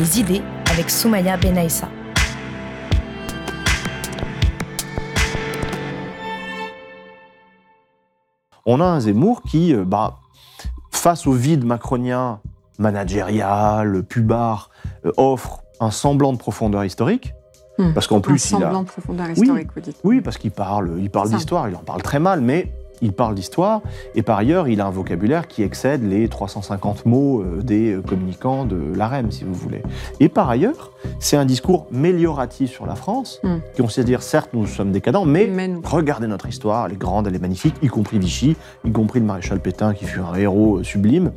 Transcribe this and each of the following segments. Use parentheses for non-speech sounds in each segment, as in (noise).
les idées avec Soumaya Benaïssa. On a un Zemmour qui, euh, bah, face au vide macronien, managérial, pubard, euh, offre un semblant de profondeur historique. Hmm. Parce qu'en plus, un semblant de profondeur historique, oui, vous dites. Oui, parce qu'il parle, il parle d'histoire, il en parle très mal, mais il parle d'histoire, et par ailleurs, il a un vocabulaire qui excède les 350 mots euh, des euh, communicants de l'AREM, si vous voulez. Et par ailleurs, c'est un discours mélioratif sur la France, hmm. qui on sait dire, certes, nous sommes décadents, mais, regardez notre histoire, elle est grande, elle est magnifique, y compris Vichy, y compris le maréchal Pétain, qui fut un héros euh, sublime.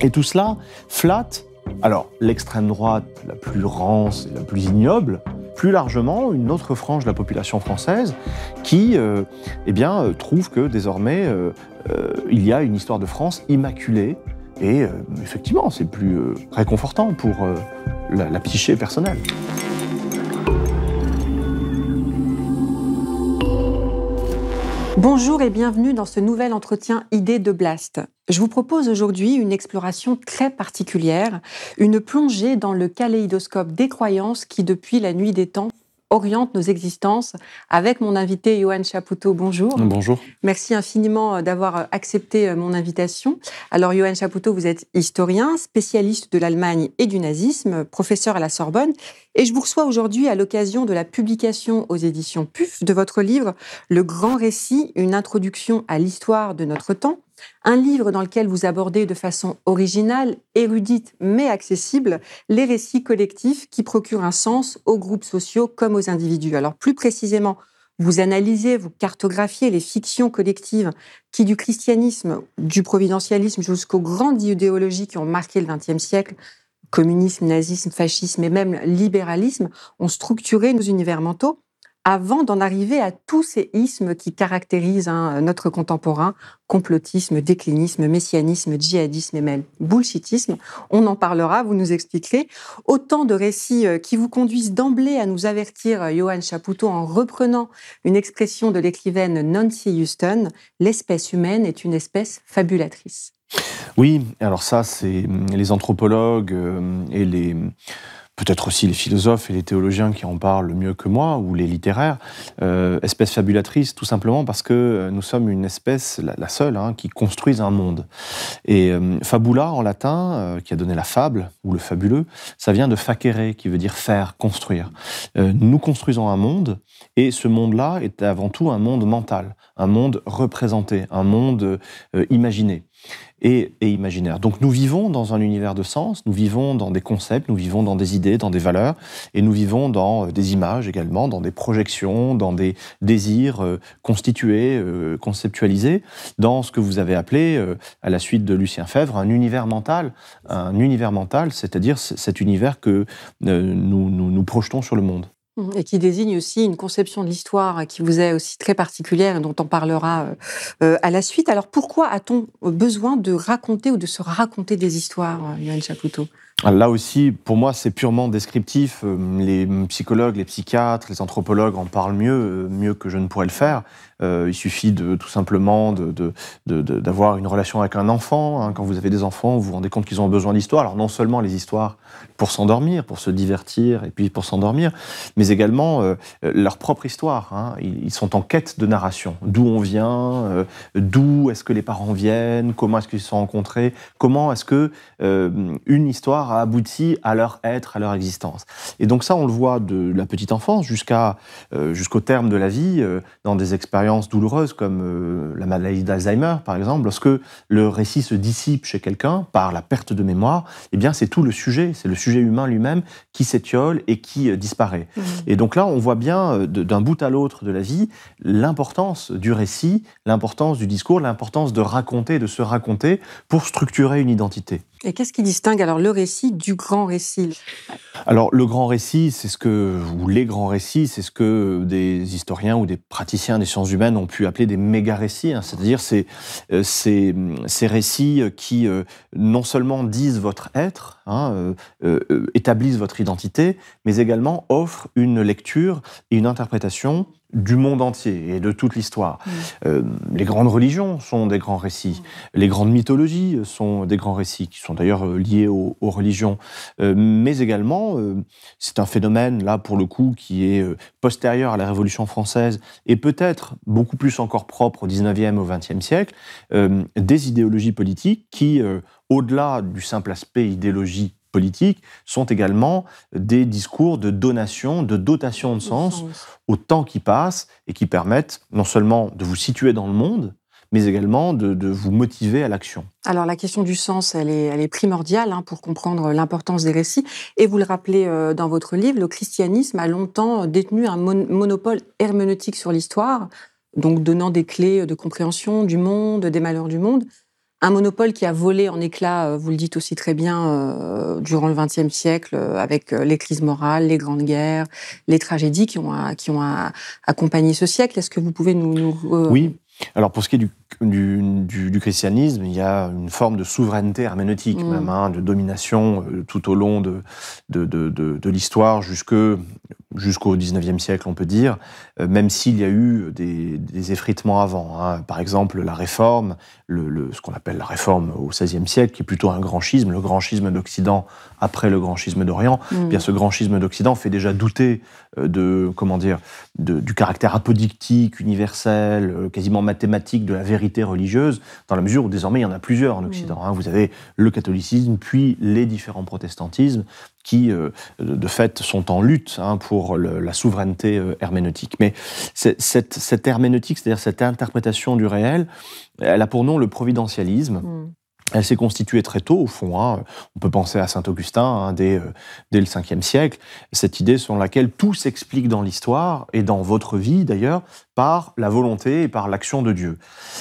Et tout cela flatte, alors, l'extrême droite la plus rance et la plus ignoble, plus largement une autre frange de la population française qui euh, eh bien, euh, trouve que désormais euh, il y a une histoire de France immaculée. Et effectivement, c'est plus réconfortant pour la, la psyché personnelle. Bonjour et bienvenue dans ce nouvel entretien Idée de Blast. Je vous propose aujourd'hui une exploration très particulière, une plongée dans le kaléidoscope des croyances qui, depuis la nuit des temps, oriente nos existences avec mon invité Johan Chapoutot. Bonjour. Bonjour. Merci infiniment euh, d'avoir euh, accepté euh, mon invitation. Alors Johan Chapoutot, vous êtes historien, spécialiste de l'Allemagne et du nazisme, professeur à la Sorbonne et je vous reçois aujourd'hui à l'occasion de la publication aux éditions PUF de votre livre Le grand récit, une introduction à l'histoire de notre temps un livre dans lequel vous abordez de façon originale, érudite mais accessible les récits collectifs qui procurent un sens aux groupes sociaux comme aux individus. Alors plus précisément, vous analysez, vous cartographiez les fictions collectives qui, du christianisme, du providentialisme jusqu'aux grandes idéologies qui ont marqué le XXe siècle, communisme, nazisme, fascisme et même libéralisme, ont structuré nos univers mentaux avant d'en arriver à tous ces ismes qui caractérisent hein, notre contemporain, complotisme, déclinisme, messianisme, djihadisme et même bullshitisme. On en parlera, vous nous expliquerez. Autant de récits euh, qui vous conduisent d'emblée à nous avertir, euh, Johan Chapoutot, en reprenant une expression de l'écrivaine Nancy Houston, l'espèce humaine est une espèce fabulatrice. Oui, alors ça, c'est hum, les anthropologues euh, et les peut-être aussi les philosophes et les théologiens qui en parlent le mieux que moi, ou les littéraires, euh, espèce fabulatrice, tout simplement parce que euh, nous sommes une espèce, la, seule, hein, qui construise un monde. Et euh, fabula, en latin, qui a donné la fable, ou le fabuleux, ça vient de facere, qui veut dire faire, construire. nous construisons un monde, et ce monde-là est avant tout un monde mental, un monde représenté, un monde imaginé et, imaginaire. Donc nous vivons dans un univers de sens, nous vivons dans des concepts, nous vivons dans des idées, dans des valeurs, et nous vivons dans euh, des images également, dans des projections, dans des désirs euh, constitués, euh, conceptualisés, dans ce que vous avez appelé, à la suite de Lucien Fèvre, un univers mental. Un univers mental, c'est-à-dire cet univers que nous, nous projetons sur le monde. Mmh, et qui désigne aussi une conception de l'histoire qui vous est aussi très particulière et dont on parlera euh, euh, à la suite. Alors pourquoi a-t-on besoin de raconter ou de se raconter des histoires, euh, Chapoutot? Là aussi, pour moi, c'est purement descriptif. Les psychologues, les psychiatres, les anthropologues en parlent mieux, mieux que je ne pourrais le faire. Euh, il suffit de tout simplement d'avoir une relation avec un enfant. Hein. Quand vous avez des enfants, vous vous rendez compte qu'ils ont besoin d'histoire. Alors non seulement les histoires pour s'endormir, pour se divertir et puis pour s'endormir, mais également euh, leur propre histoire. Hein. Ils, sont en quête de narration. D'où on vient, euh, d'où est-ce que les parents viennent, comment est-ce qu'ils se sont rencontrés, comment est-ce que une histoire a abouti à leur être, à leur existence. Et donc ça, on le voit de la petite enfance jusqu'à jusqu'au terme de la vie, dans des expériences douloureuse comme euh, la maladie d'Alzheimer, par exemple, lorsque le récit se dissipe chez quelqu'un par la perte de mémoire, eh bien, c'est tout le sujet, c'est le sujet humain lui-même qui s'étiole et qui euh, disparaît. Mmh. Et donc là, on voit bien d'un bout à l'autre de la vie l'importance du récit, l'importance du discours, l'importance de raconter, de se raconter pour structurer une identité. Et qu'est-ce qui distingue alors le récit du grand récit Alors le grand récit, c'est ce que, ou les grands récits, c'est ce que des historiens ou des praticiens des sciences humaines ont pu appeler des méga récits, hein. c'est-à-dire ces, euh, ces, ces, récits qui euh, non seulement disent votre être, hein, euh, établissent votre identité, mais également offrent une lecture et une interprétation du monde entier et de toute l'histoire. Mm. Euh, les grandes religions sont des grands récits. Mm. Les grandes mythologies sont des grands récits, qui sont d'ailleurs euh, liés aux, religions. Euh, mais également, c'est un phénomène, là, pour le coup, qui est postérieur à la Révolution française et peut-être beaucoup plus encore propre au 19e, au 20e siècle, des idéologies politiques qui, au-delà du simple aspect idéologie politiques sont également des discours de donation, de dotation de sens, au temps qui passe et qui permettent non seulement de vous situer dans le monde, mais également de, vous motiver à l'action. Alors la question du sens, elle est, elle est primordiale hein, pour comprendre l'importance des récits. Et vous le rappelez euh, dans votre livre, le christianisme a longtemps détenu un monopole herméneutique sur l'histoire, donc donnant des clés de compréhension du monde, des malheurs du monde un monopole qui a volé en éclats, euh, vous le dites aussi très bien, euh, durant le XXe siècle, euh, avec les crises morales, les grandes guerres, les tragédies qui ont, qui ont accompagné ce siècle. Est-ce que vous pouvez nous... nous oui. Alors pour ce qui est du du, christianisme, il y a une forme de souveraineté herméneutique, mm. même, hein, de domination tout au long de, de, de, l'histoire jusqu'au 19e siècle, on peut dire, euh, même s'il y a eu des, effritements avant. Hein. Par exemple, la réforme, le, ce qu'on appelle la réforme au XVIe siècle, qui est plutôt un grand schisme, le grand schisme d'Occident après le grand schisme d'Orient. Mm. Bien, ce grand schisme d'Occident fait déjà douter euh, de, comment dire, du caractère apodictique, universel, quasiment mathématique de la vérité religieuse, dans la mesure où désormais il y en a plusieurs en Occident. Hein. Vous avez le catholicisme, puis les différents protestantismes, qui euh, de fait sont en lutte hein, pour la souveraineté euh, herméneutique. Mais cette, cette herméneutique, c'est-à-dire cette interprétation du réel, elle a pour nom le providentialisme. Mm. Elle s'est constituée très tôt, au fond. Hein. On peut penser à saint Augustin hein, dès, euh, dès, le 5e siècle. Cette idée selon laquelle tout s'explique dans l'histoire et dans votre vie d'ailleurs par la volonté et par l'action de Dieu.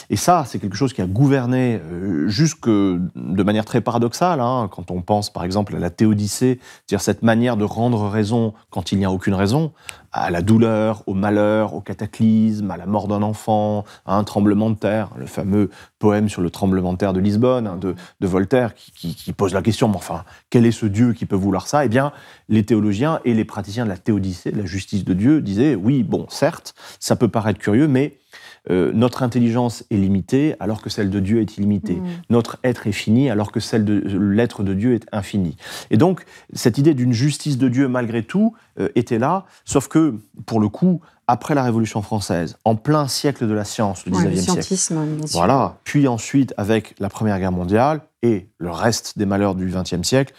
Et ça, c'est quelque chose qui a gouverné euh, jusque de manière très paradoxale, hein, quand on pense par exemple à la théodicée, c'est-à-dire cette manière de rendre raison quand il n'y a aucune raison, à la douleur, au malheur, au cataclysme, à la mort d'un enfant, à un tremblement de terre, le fameux poème sur le tremblement de terre de Lisbonne hein, de, Voltaire qui, qui, pose la question, mais enfin, quel est ce Dieu qui peut vouloir ça? Eh bien, les théologiens et les praticiens de la théodicée, de la justice de Dieu, disaient, oui, bon, certes, ça peut paraître curieux, mais euh, notre intelligence est limitée alors que celle de Dieu est illimitée. Mm. Notre être est fini alors que celle de l'être de Dieu est infini. Et donc, cette idée d'une justice de Dieu, malgré tout, euh, était là, sauf que, pour le coup, après la Révolution française, en plein siècle de la science, le 19e siècle. Voilà. Puis ensuite, avec la Première Guerre mondiale et le reste des malheurs du XXe siècle,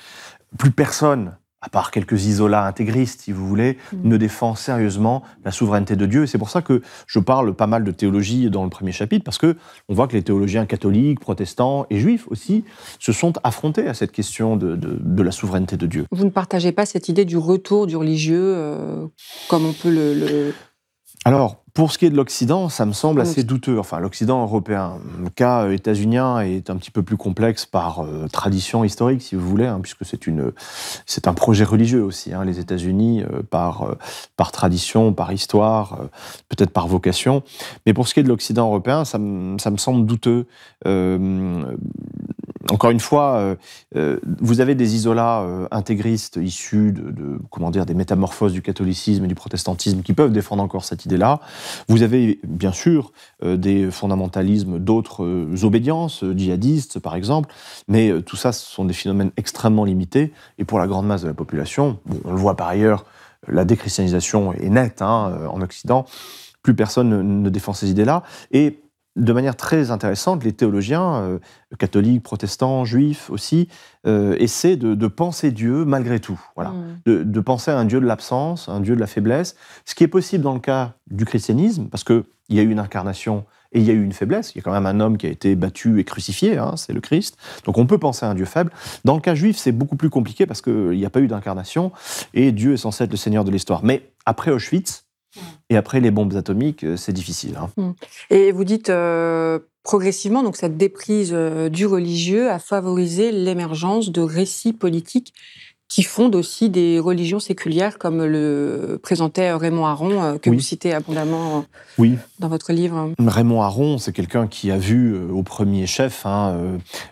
plus personne à part quelques isolats intégristes, si vous voulez, mm. ne défend sérieusement la souveraineté de Dieu. Et c'est pour ça que je parle pas mal de théologie dans le premier chapitre, parce que on voit que les théologiens catholiques, protestants et juifs aussi se sont affrontés à cette question de, la souveraineté de Dieu. Vous ne partagez pas cette idée du retour du religieux, euh, comme on peut le... Alors, pour ce qui est de l'Occident, ça me semble assez douteux. Enfin, l'Occident européen. Le cas euh, états-unien est un petit peu plus complexe par euh, tradition historique, si vous voulez, hein, puisque c'est une, c'est un projet religieux aussi. Hein, les États-Unis, euh, par par tradition, par histoire, peut-être par vocation. Mais pour ce qui est de l'Occident européen, ça, ça me semble douteux encore une fois, euh, euh, vous avez des isolats euh, intégristes issus de, comment dire, des métamorphoses du catholicisme et du protestantisme qui peuvent défendre encore cette idée-là. Vous avez bien sûr des fondamentalismes d'autres obédiences, djihadistes par exemple, mais tout ça, ce sont des phénomènes extrêmement limités. Et pour la grande masse de la population, on le voit par ailleurs, la déchristianisation est nette hein, en Occident. Plus personne ne, ne défend ces idées-là. Et de manière très intéressante, les théologiens, euh, catholiques, protestants, juifs aussi, euh, essaient de, penser Dieu malgré tout. Voilà. Mm. De, penser à un Dieu de l'absence, un Dieu de la faiblesse, ce qui est possible dans le cas du christianisme, parce qu'il y a eu une incarnation Et il y a eu une faiblesse. Il y a quand même un homme qui a été battu et crucifié, hein, c'est le Christ. Donc on peut penser à un Dieu faible. Dans le cas juif, c'est beaucoup plus compliqué parce qu'il n'y a pas eu d'incarnation et Dieu est censé être le Seigneur de l'histoire. Mais après Auschwitz, et après les bombes atomiques, euh, c'est difficile. Hein. Mmh. Et vous dites euh, progressivement, donc cette déprise euh, du religieux a favorisé l'émergence de récits politiques qui fondent aussi des religions séculières, comme le présentait Raymond Aron, euh, que vous citez abondamment euh, oui. dans votre livre. Raymond Aron, c'est quelqu'un qui a vu euh, au premier chef hein,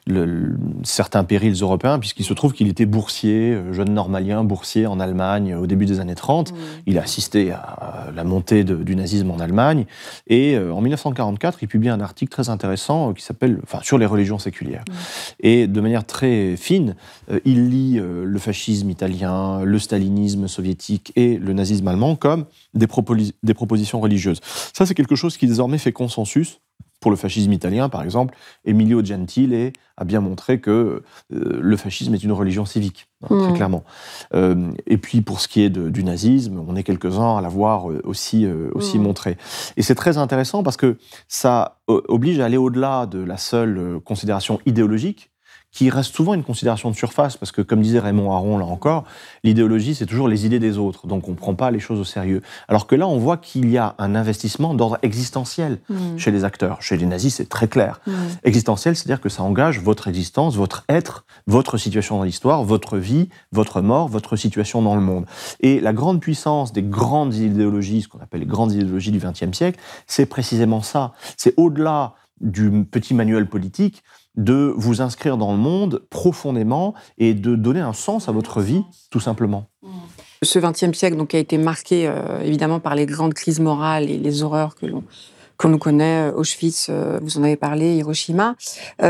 le, certains périls européens, puisqu'il se trouve qu'il était boursier, jeune normalien, boursier en Allemagne au début des années 30. Mmh. Il a assisté à la montée du nazisme en Allemagne. Et en 1944, il publie un article très intéressant qui s'appelle enfin, Sur les religions séculières. Mmh. Et de manière très fine, il lit le fascisme italien, le stalinisme soviétique et le nazisme allemand comme des, des propositions religieuses. Ça, c'est quelque chose qui désormais fait consensus. Pour le fascisme italien, par exemple, Emilio Gentile a bien montré que euh, le fascisme est une religion civique, hein, très mmh. clairement. Euh, et puis pour ce qui est du nazisme, on est quelques-uns à l'avoir euh, aussi, aussi mmh. montré. Et c'est très intéressant parce que ça oblige à aller au-delà de la seule considération idéologique qui reste souvent une considération de surface, parce que comme disait Raymond Aron là encore, l'idéologie c'est toujours les idées des autres, donc on ne prend pas les choses au sérieux. Alors que là on voit qu'il y a un investissement d'ordre existentiel mmh. chez les acteurs. Chez les nazis c'est très clair. Mmh. Existentiel, c'est-à-dire que ça engage votre existence, votre être, votre situation dans l'histoire, votre vie, votre mort, votre situation dans le monde. Et la grande puissance des grandes idéologies, ce qu'on appelle les grandes idéologies du XXe siècle, c'est précisément ça. C'est au-delà du petit manuel politique, de vous inscrire dans le monde profondément et de donner un sens à votre vie, tout simplement. Ce XXe siècle donc, a été marqué euh, évidemment par les grandes crises morales et les horreurs que l'on qu'on nous connaît, euh, Auschwitz, euh, vous en avez parlé, Hiroshima,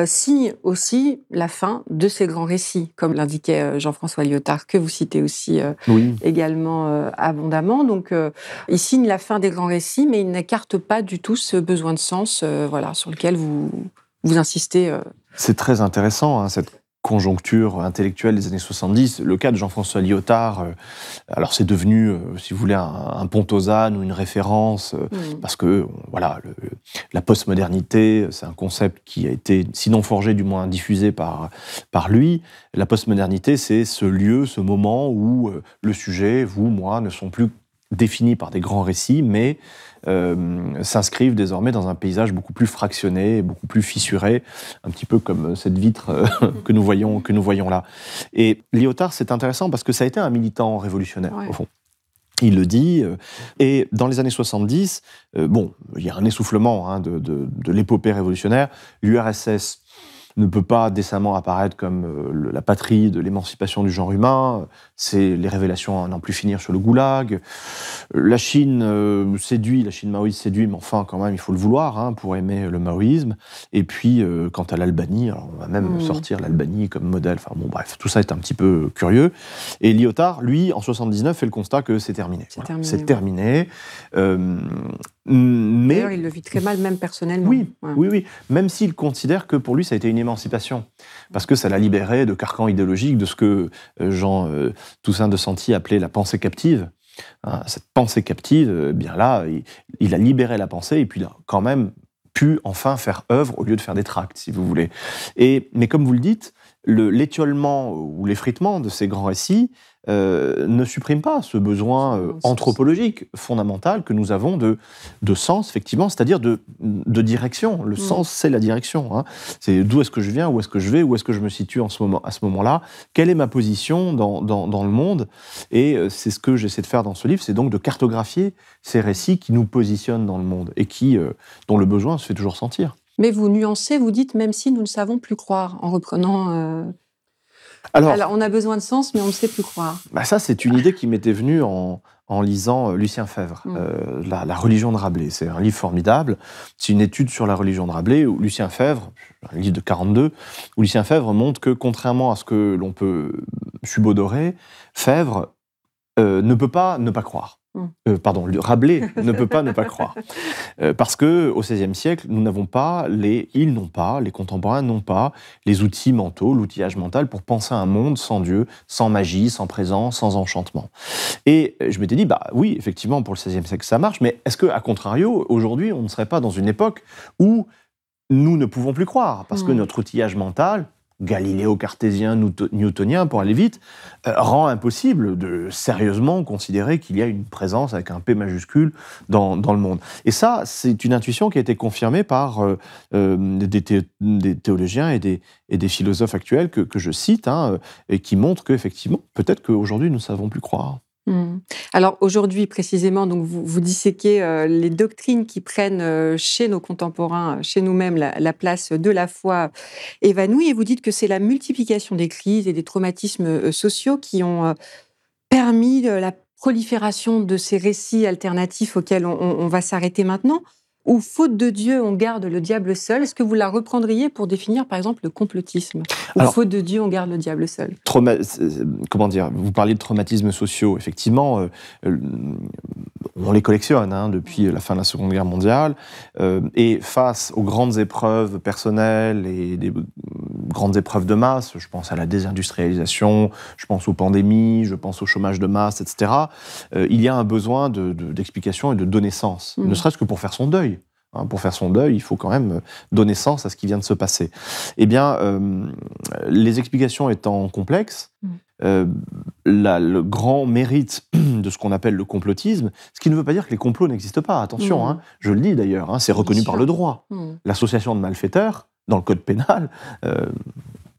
signe aussi la fin de ces grands récits, comme l'indiquait Jean-François Lyotard, que vous citez aussi également abondamment. Donc, il signe la fin des grands récits, mais il n'écarte pas du tout ce besoin de sens, voilà, sur lequel vous, vous insistez. Euh. C'est très intéressant, hein, cette conjoncture intellectuelle des années 70. Le cas de Jean-François Lyotard, euh, alors c'est devenu, euh, si vous voulez, un, pont aux ânes ou une référence, mm. parce que voilà, la postmodernité, c'est un concept qui a été, sinon forgé, du moins diffusé par, par lui. La postmodernité, c'est ce lieu, ce moment où le sujet, vous, moi, ne sont plus définis par des grands récits, mais euh, s'inscrivent désormais dans un paysage beaucoup plus fractionné, beaucoup plus fissuré, un petit peu comme cette vitre euh, (laughs) que, nous voyons, que nous voyons là. Et Lyotard, c'est intéressant parce que ça a été un militant révolutionnaire, au fond. Il le dit. Euh, et dans les années 70, bon, il y a un essoufflement hein, de, de l'épopée révolutionnaire. L'URSS ne peut pas décemment apparaître comme euh, la patrie de l'émancipation du genre humain. C'est les révélations à n'en plus finir sur le goulag. La Chine euh, séduit, la Chine maoïste séduit, mais enfin, quand même, il faut le vouloir hein, pour aimer le maoïsme. Et puis, euh, quant à l'Albanie, on va même mmh. sortir l'Albanie comme modèle. Enfin, bon, bref, tout ça est un petit peu curieux. Et Lyotard, lui, en 79, fait le constat que c'est terminé. C'est terminé. Mais... D'ailleurs, il le vit très mal, même personnellement. Oui, oui, oui. Même s'il considère que pour lui, ça a été une émancipation. Parce que ça l'a libéré de carcans idéologiques, de ce que euh, Jean euh, Toussaint de Santi appelait la pensée captive. Hein, cette pensée captive, euh, bien là, il, a libéré la pensée et puis il a quand même pu enfin faire œuvre au lieu de faire des tracts, si vous voulez. Et, mais comme vous le dites, l'étiolement ou l'effritement de ces grands récits euh, ne supprime pas ce besoin euh, anthropologique fondamental que nous avons de, de sens, effectivement, c'est-à-dire de, de, direction. Le mm. sens, c'est la direction. Hein. C'est d'où est-ce que je viens, où est-ce que je vais, où est-ce que je me situe en ce moment, à ce moment-là, quelle est ma position dans, dans, dans le monde? Et euh, c'est ce que j'essaie de faire dans ce livre, c'est donc de cartographier ces récits qui nous positionnent dans le monde et qui, dont le besoin se fait toujours sentir. Mais vous nuancez, vous dites, même si nous ne savons plus croire, en reprenant alors, on a besoin de sens, mais on ne sait plus croire. Bah ça, c'est une idée qui m'était venue en, lisant euh, Lucien Fèvre, mm. euh, la, religion de Rabelais. C'est un livre formidable. C'est une étude sur la religion de Rabelais où Lucien Fèvre, un livre de 42, où Lucien Fèvre montre que, contrairement à ce que l'on peut subodorer, Fèvre euh, ne peut pas ne pas croire. Hmm. pardon, Rabelais (laughs) ne peut pas ne pas croire. parce que au XVIe siècle, nous n'avons pas, les, ils n'ont pas, les contemporains n'ont pas les outils mentaux, l'outillage mental pour penser un monde sans Dieu, sans magie, sans présence, sans enchantement. Et je m'étais dit, bah oui, effectivement, pour le XVIe siècle, ça marche, mais est-ce que, à contrario, aujourd'hui, on ne serait pas dans une époque où nous ne pouvons plus croire, parce que hmm. notre outillage mental, galiléo-cartésien, newtonien, pour aller vite, euh, rend impossible de sérieusement considérer qu'il y a une présence avec un P majuscule dans, le monde. Et ça, c'est une intuition qui a été confirmée par euh, euh, des, théologiens et des, et des, philosophes actuels que, je cite, hein, et qui montrent qu'effectivement, peut-être qu'aujourd'hui, nous ne savons plus croire. Mmh. Alors aujourd'hui précisément, donc vous, vous disséquez euh, les doctrines qui prennent euh, chez nos contemporains, euh, chez nous-mêmes, la, place de la foi évanouie, et vous dites que c'est la multiplication des crises et des traumatismes sociaux qui ont permis la prolifération de ces récits alternatifs auxquels on va s'arrêter maintenant ou faute de Dieu, on garde le diable seul. Est-ce que vous la reprendriez pour définir, par exemple, le complotisme? Ou faute de Dieu, on garde le diable seul? Comment dire? Vous parliez de traumatismes sociaux. Effectivement, euh, euh, on les collectionne hein, depuis la fin de la Seconde Guerre mondiale. Euh, et face aux grandes épreuves personnelles et des grandes épreuves de masse, je pense à la désindustrialisation, je pense aux pandémies, je pense au chômage de masse, etc., il y a un besoin d'explication et de donner sens, mmh. ne serait-ce que pour faire son deuil. Hein, pour faire son deuil, il faut quand même euh, donner sens à ce qui vient de se passer. Eh bien, euh, les explications étant complexes, mm. euh, le grand mérite (clears throat) de ce qu'on appelle le complotisme, ce qui ne veut pas dire que les complots n'existent pas, attention, mm. hein, je le dis d'ailleurs, hein, c'est reconnu par le droit. Mm. L'association de malfaiteurs, dans le code pénal,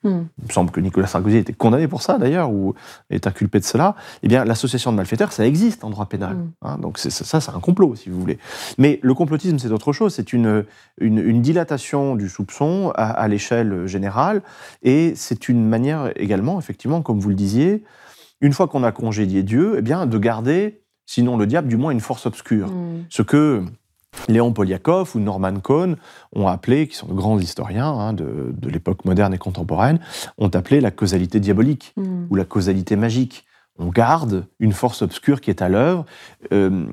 Hmm. Il me semble que Nicolas Sarkozy a été condamné pour ça d'ailleurs, ou est inculpé de cela. Eh bien, l'association de malfaiteurs, ça existe en droit pénal. Hmm. Hein, donc ça, c'est un complot, si vous voulez. Mais le complotisme, c'est autre chose. C'est une, une, dilatation du soupçon à, l'échelle générale, et c'est une manière également, effectivement, comme vous le disiez, une fois qu'on a congédié Dieu, eh bien, de garder, sinon le diable, du moins une force obscure. Hmm. Ce que Léon Poliakov ou Norman Cohn ont appelé, qui sont de grands historiens hein, de, l'époque moderne et contemporaine, ont appelé la causalité diabolique hmm. ou la causalité magique. On garde une force obscure qui est à l'œuvre, euh,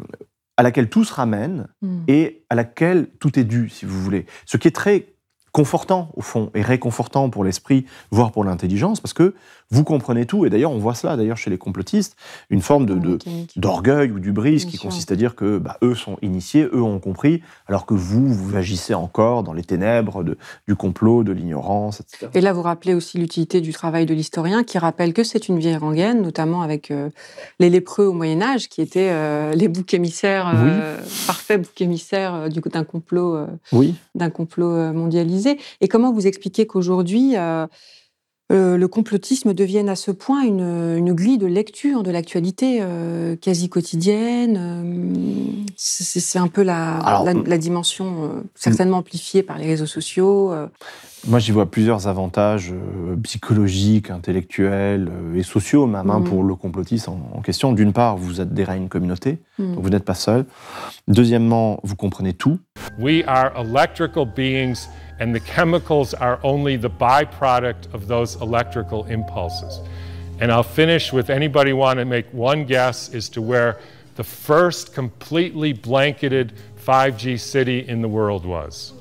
à laquelle tout se ramène hmm. et à laquelle tout est dû, si vous voulez. Ce qui est très confortant, au fond, et réconfortant pour l'esprit, voire pour l'intelligence, parce que vous comprenez tout, et d'ailleurs on voit cela d'ailleurs chez les complotistes, une forme de, d'orgueil ou du brise qui consiste à dire que bah, eux sont initiés, eux ont compris, alors que vous, vous agissez encore dans les ténèbres de, du complot, de l'ignorance, etc. Et là, vous rappelez aussi l'utilité du travail de l'historien, qui rappelle que c'est une vieille rengaine, notamment avec euh, les lépreux au Moyen Âge, qui étaient euh, les boucs émissaires, euh, parfaits boucs émissaires du, d'un complot, oui. d'un complot mondialisé. Et comment vous expliquez qu'aujourd'hui euh, le complotisme devienne à ce point une, grille de lecture de l'actualité euh, quasi quotidienne. Euh, c'est un peu la, la, dimension certainement amplifiée par les réseaux sociaux. Moi, j'y vois plusieurs avantages psychologiques, intellectuels et sociaux, même hein, pour mmh. le complotisme en, question. D'une part, vous adhérez à une communauté, mmh. donc vous n'êtes pas seul. Deuxièmement, vous comprenez tout. We are electrical beings and the chemicals are only the byproduct of those electrical impulses. And I'll finish with anybody want to make one guess as to where the first completely blanketed 5G city in the world was.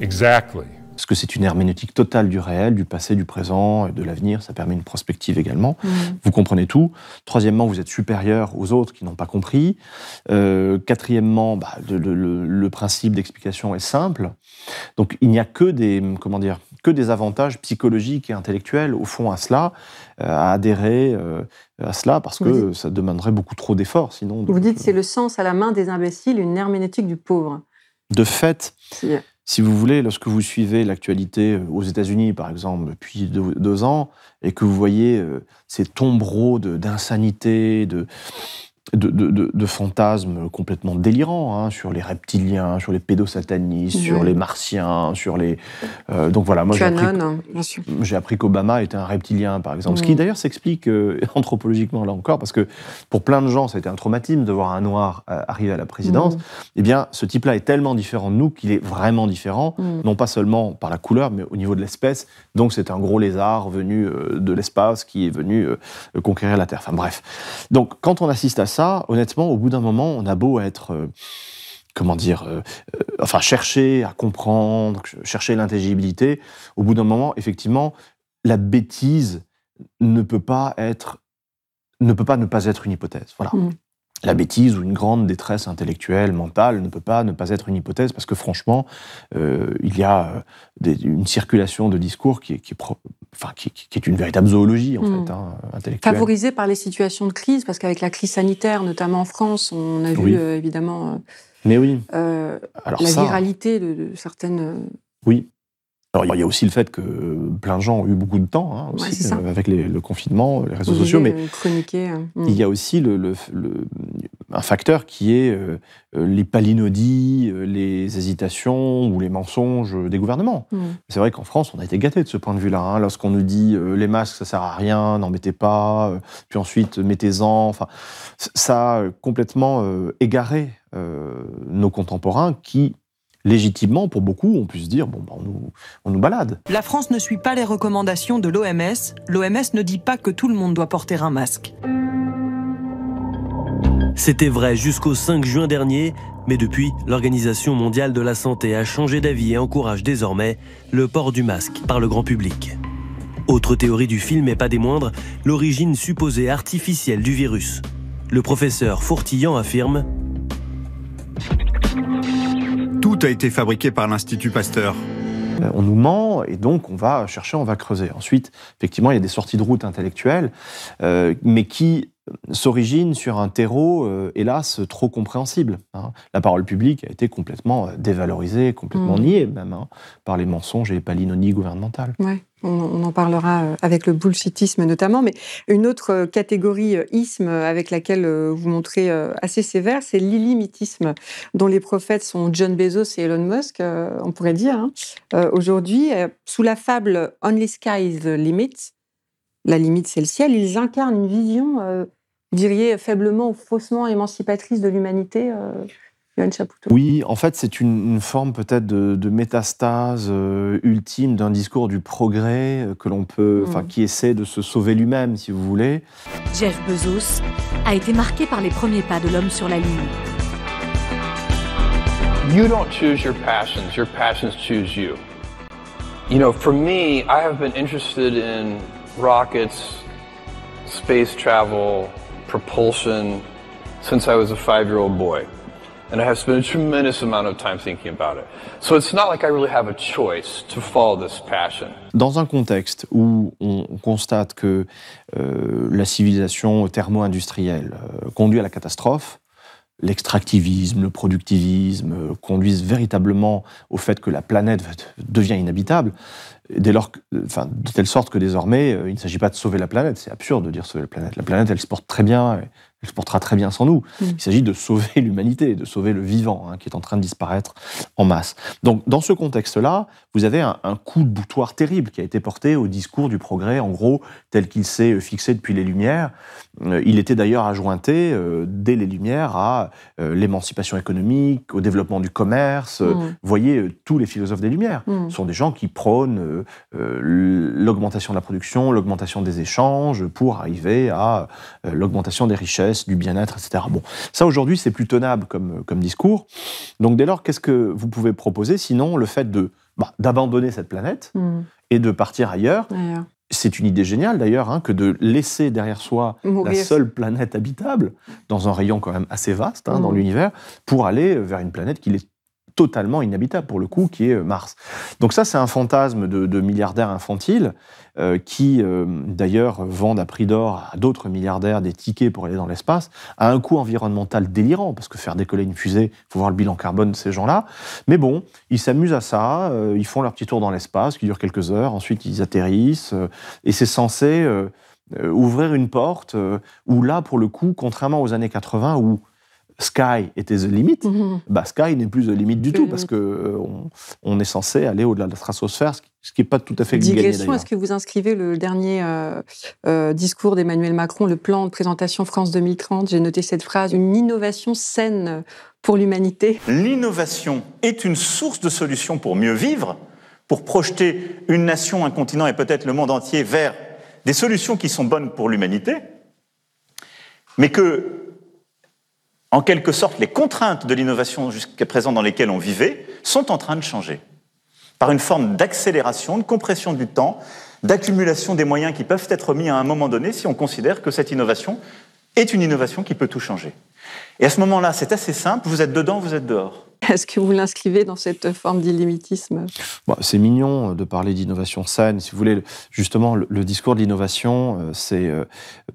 Exactly. Parce que c'est une herméneutique totale du réel, du passé, du présent, et de l'avenir. Ça permet une prospective également. Mmh. Vous comprenez tout. Troisièmement, vous êtes supérieur aux autres qui n'ont pas compris. Euh, quatrièmement, bah, le, principe d'explication est simple. Donc il n'y a que des, comment dire, que des avantages psychologiques et intellectuels au fond à cela, euh, à adhérer euh, à cela, parce que ça demanderait beaucoup trop d'efforts sinon. Vous dites c'est le sens à la main des imbéciles, une herméneutique du pauvre. De fait, si vous voulez, lorsque vous suivez l'actualité euh, aux États-Unis, par exemple, depuis deux, ans, et que vous voyez euh, ces tombereaux d'insanité, de, de, fantasmes complètement délirants hein, sur les reptiliens, sur les pédosatanistes, sur les martiens, sur les. Euh, donc voilà, moi j'ai appris, j'ai appris qu'Obama était un reptilien, par exemple. Ce qui d'ailleurs s'explique euh, (laughs) anthropologiquement là encore, parce que pour plein de gens, ça a été un traumatisme de voir un noir euh, arriver à la présidence. Eh bien, ce type-là est tellement différent de nous qu'il est vraiment différent, non pas seulement par la couleur, mais au niveau de l'espèce. Donc c'est un gros lézard venu de l'espace qui est venu conquérir la Terre. Enfin bref. Donc quand on assiste à ça, honnêtement, au bout d'un moment, on a beau être comment dire, enfin chercher à comprendre, chercher l'intelligibilité, au bout d'un moment, effectivement, la bêtise ne peut pas être, ne peut pas ne pas être une hypothèse. Voilà. Mmh la bêtise ou une grande détresse intellectuelle, mentale, ne peut pas ne pas être une hypothèse, parce que franchement, euh, il y a euh, une circulation de discours qui est, qui, enfin, qui, est une véritable zoologie, en hmm. fait, hein, intellectuelle. Favorisée par les situations de crise, parce qu'avec la crise sanitaire, notamment en France, on a vu euh, évidemment Mais oui. la viralité de, de certaines... Oui, alors, il y a aussi le fait que plein de gens ont eu beaucoup de temps, hein, aussi, euh, avec le confinement, les réseaux sociaux, mais hein. il y a aussi le, un facteur qui est euh, les palinodies, les hésitations ou les mensonges des gouvernements. Mm. C'est vrai qu'en France, on a été gâté de ce point de vue-là. Hein, Lorsqu'on nous dit euh, les masques, ça sert à rien, n'en mettez pas, puis ensuite mettez-en. Enfin, ça a complètement égaré nos contemporains qui légitimement, pour beaucoup, on peut se dire, bon, bah, on, nous, on nous balade. La France ne suit pas les recommandations de l'OMS. L'OMS ne dit pas que tout le monde doit porter un masque. C'était vrai jusqu'au 5 juin dernier, mais depuis, l'Organisation mondiale de la santé a changé d'avis et encourage désormais le port du masque par le grand public. Autre théorie du film et pas des moindres, l'origine supposée artificielle du virus. Le professeur Fourtillan affirme tout a été fabriqué par l'Institut Pasteur. Euh, on nous ment et donc on va chercher, on va creuser. Ensuite, effectivement, il y a des sorties de route intellectuelles, euh, mais qui s'originent sur un terreau, euh, hélas, trop compréhensible. Hein. La parole publique a été complètement dévalorisée, complètement mmh. niée même, hein, par les mensonges et les palinonies gouvernementales. Ouais. On, en parlera euh, avec le bullshitisme notamment, mais une autre euh, catégorie euh, isme avec laquelle vous montrez assez sévère, c'est l'illimitisme, dont les prophètes sont John Bezos et Elon Musk, on pourrait dire. Hein. Aujourd'hui, sous la fable Only Sky is the limit, la limite c'est le ciel, ils incarnent une vision, vous diriez, faiblement ou faussement émancipatrice de l'humanité oui, en fait, c'est une, forme peut-être de, métastase euh, ultime d'un discours du progrès euh, que l'on peut, enfin, mm. qui essaie de se sauver lui-même, si vous voulez. Jeff Bezos a été marqué par les premiers pas de l'homme sur la Lune. You don't choose your passions, your passions choose you. You know, for me, I have been interested in rockets, space travel, propulsion since I was a five-year-old boy. and I have spent a tremendous amount of time thinking about it. So it's not like I really have a choice to follow this passion. Dans un contexte où on constate que euh, la civilisation thermo-industrielle euh, conduit à la catastrophe, l'extractivisme, le productivisme euh, conduisent véritablement au fait que la planète devient inhabitable, dès lors, de telle sorte que désormais, euh, il ne s'agit pas de sauver la planète, c'est absurde de dire sauver la planète. La planète, elle se porte très bien, elle se portera très bien sans nous. Mm. Il s'agit de sauver (laughs) l'humanité, de sauver le vivant hein, qui est en train de disparaître en masse. Donc, dans ce contexte-là, vous avez un, coup de boutoir terrible qui a été porté au discours du progrès, en gros, tel qu'il s'est fixé depuis les Lumières. Euh, il était d'ailleurs ajouinté, euh, dès les Lumières, à euh, l'émancipation économique, au développement du commerce. Mm. Vous voyez, tous les philosophes des Lumières mm. sont des gens qui prônent l'augmentation de la production, l'augmentation des échanges, pour arriver à l'augmentation des richesses du bien-être, etc. Bon, ça aujourd'hui, c'est plus tenable comme, comme discours. Donc dès lors, qu'est-ce que vous pouvez proposer? Sinon le fait de bah, d'abandonner cette planète hmm. et de partir ailleurs C'est une idée géniale d'ailleurs hein, que de laisser derrière soi la seule planète habitable dans un rayon quand même assez vaste hein, dans hmm. l'univers pour aller vers une planète qui est totalement inhabitable pour le coup, qui est Mars. Donc ça, c'est un fantasme de, de milliardaires infantiles euh, qui euh, d'ailleurs vendent à prix d'or à d'autres milliardaires des tickets pour aller dans l'espace, à un coût environnemental délirant, parce que faire décoller une fusée, il faut voir le bilan carbone de ces gens-là. Mais bon, ils s'amusent à ça, euh, ils font leur petit tour dans l'espace qui dure quelques heures, ensuite ils atterrissent, et c'est censé ouvrir une porte où là, pour le coup, contrairement aux années 80, où Sky était the limit, mhm. bah Sky n'est plus the limit du tout parce que euh, on, est censé aller au-delà de la stratosphère, ce qui n'est pas tout à fait Digression, est-ce que vous inscrivez le dernier euh, euh, discours d'Emmanuel Macron, le plan de présentation France 2030 J'ai noté cette phrase une innovation saine pour l'humanité. L'innovation est une source de solutions pour mieux vivre, pour projeter une nation, un continent et peut-être le monde entier vers des solutions qui sont bonnes pour l'humanité, mais que En quelque sorte, les contraintes de l'innovation jusqu'à présent dans lesquelles on vivait sont en train de changer. Par une forme d'accélération, de compression du temps, d'accumulation des moyens qui peuvent être mis à un moment donné si on considère que cette innovation est une innovation qui peut tout changer. Et à ce moment-là, c'est assez simple, vous êtes dedans, vous êtes dehors. Est-ce que vous l'inscrivez dans cette forme d'illimitisme bon, C'est mignon de parler d'innovation saine. Si vous voulez, justement, le, discours de l'innovation, euh, c'est euh,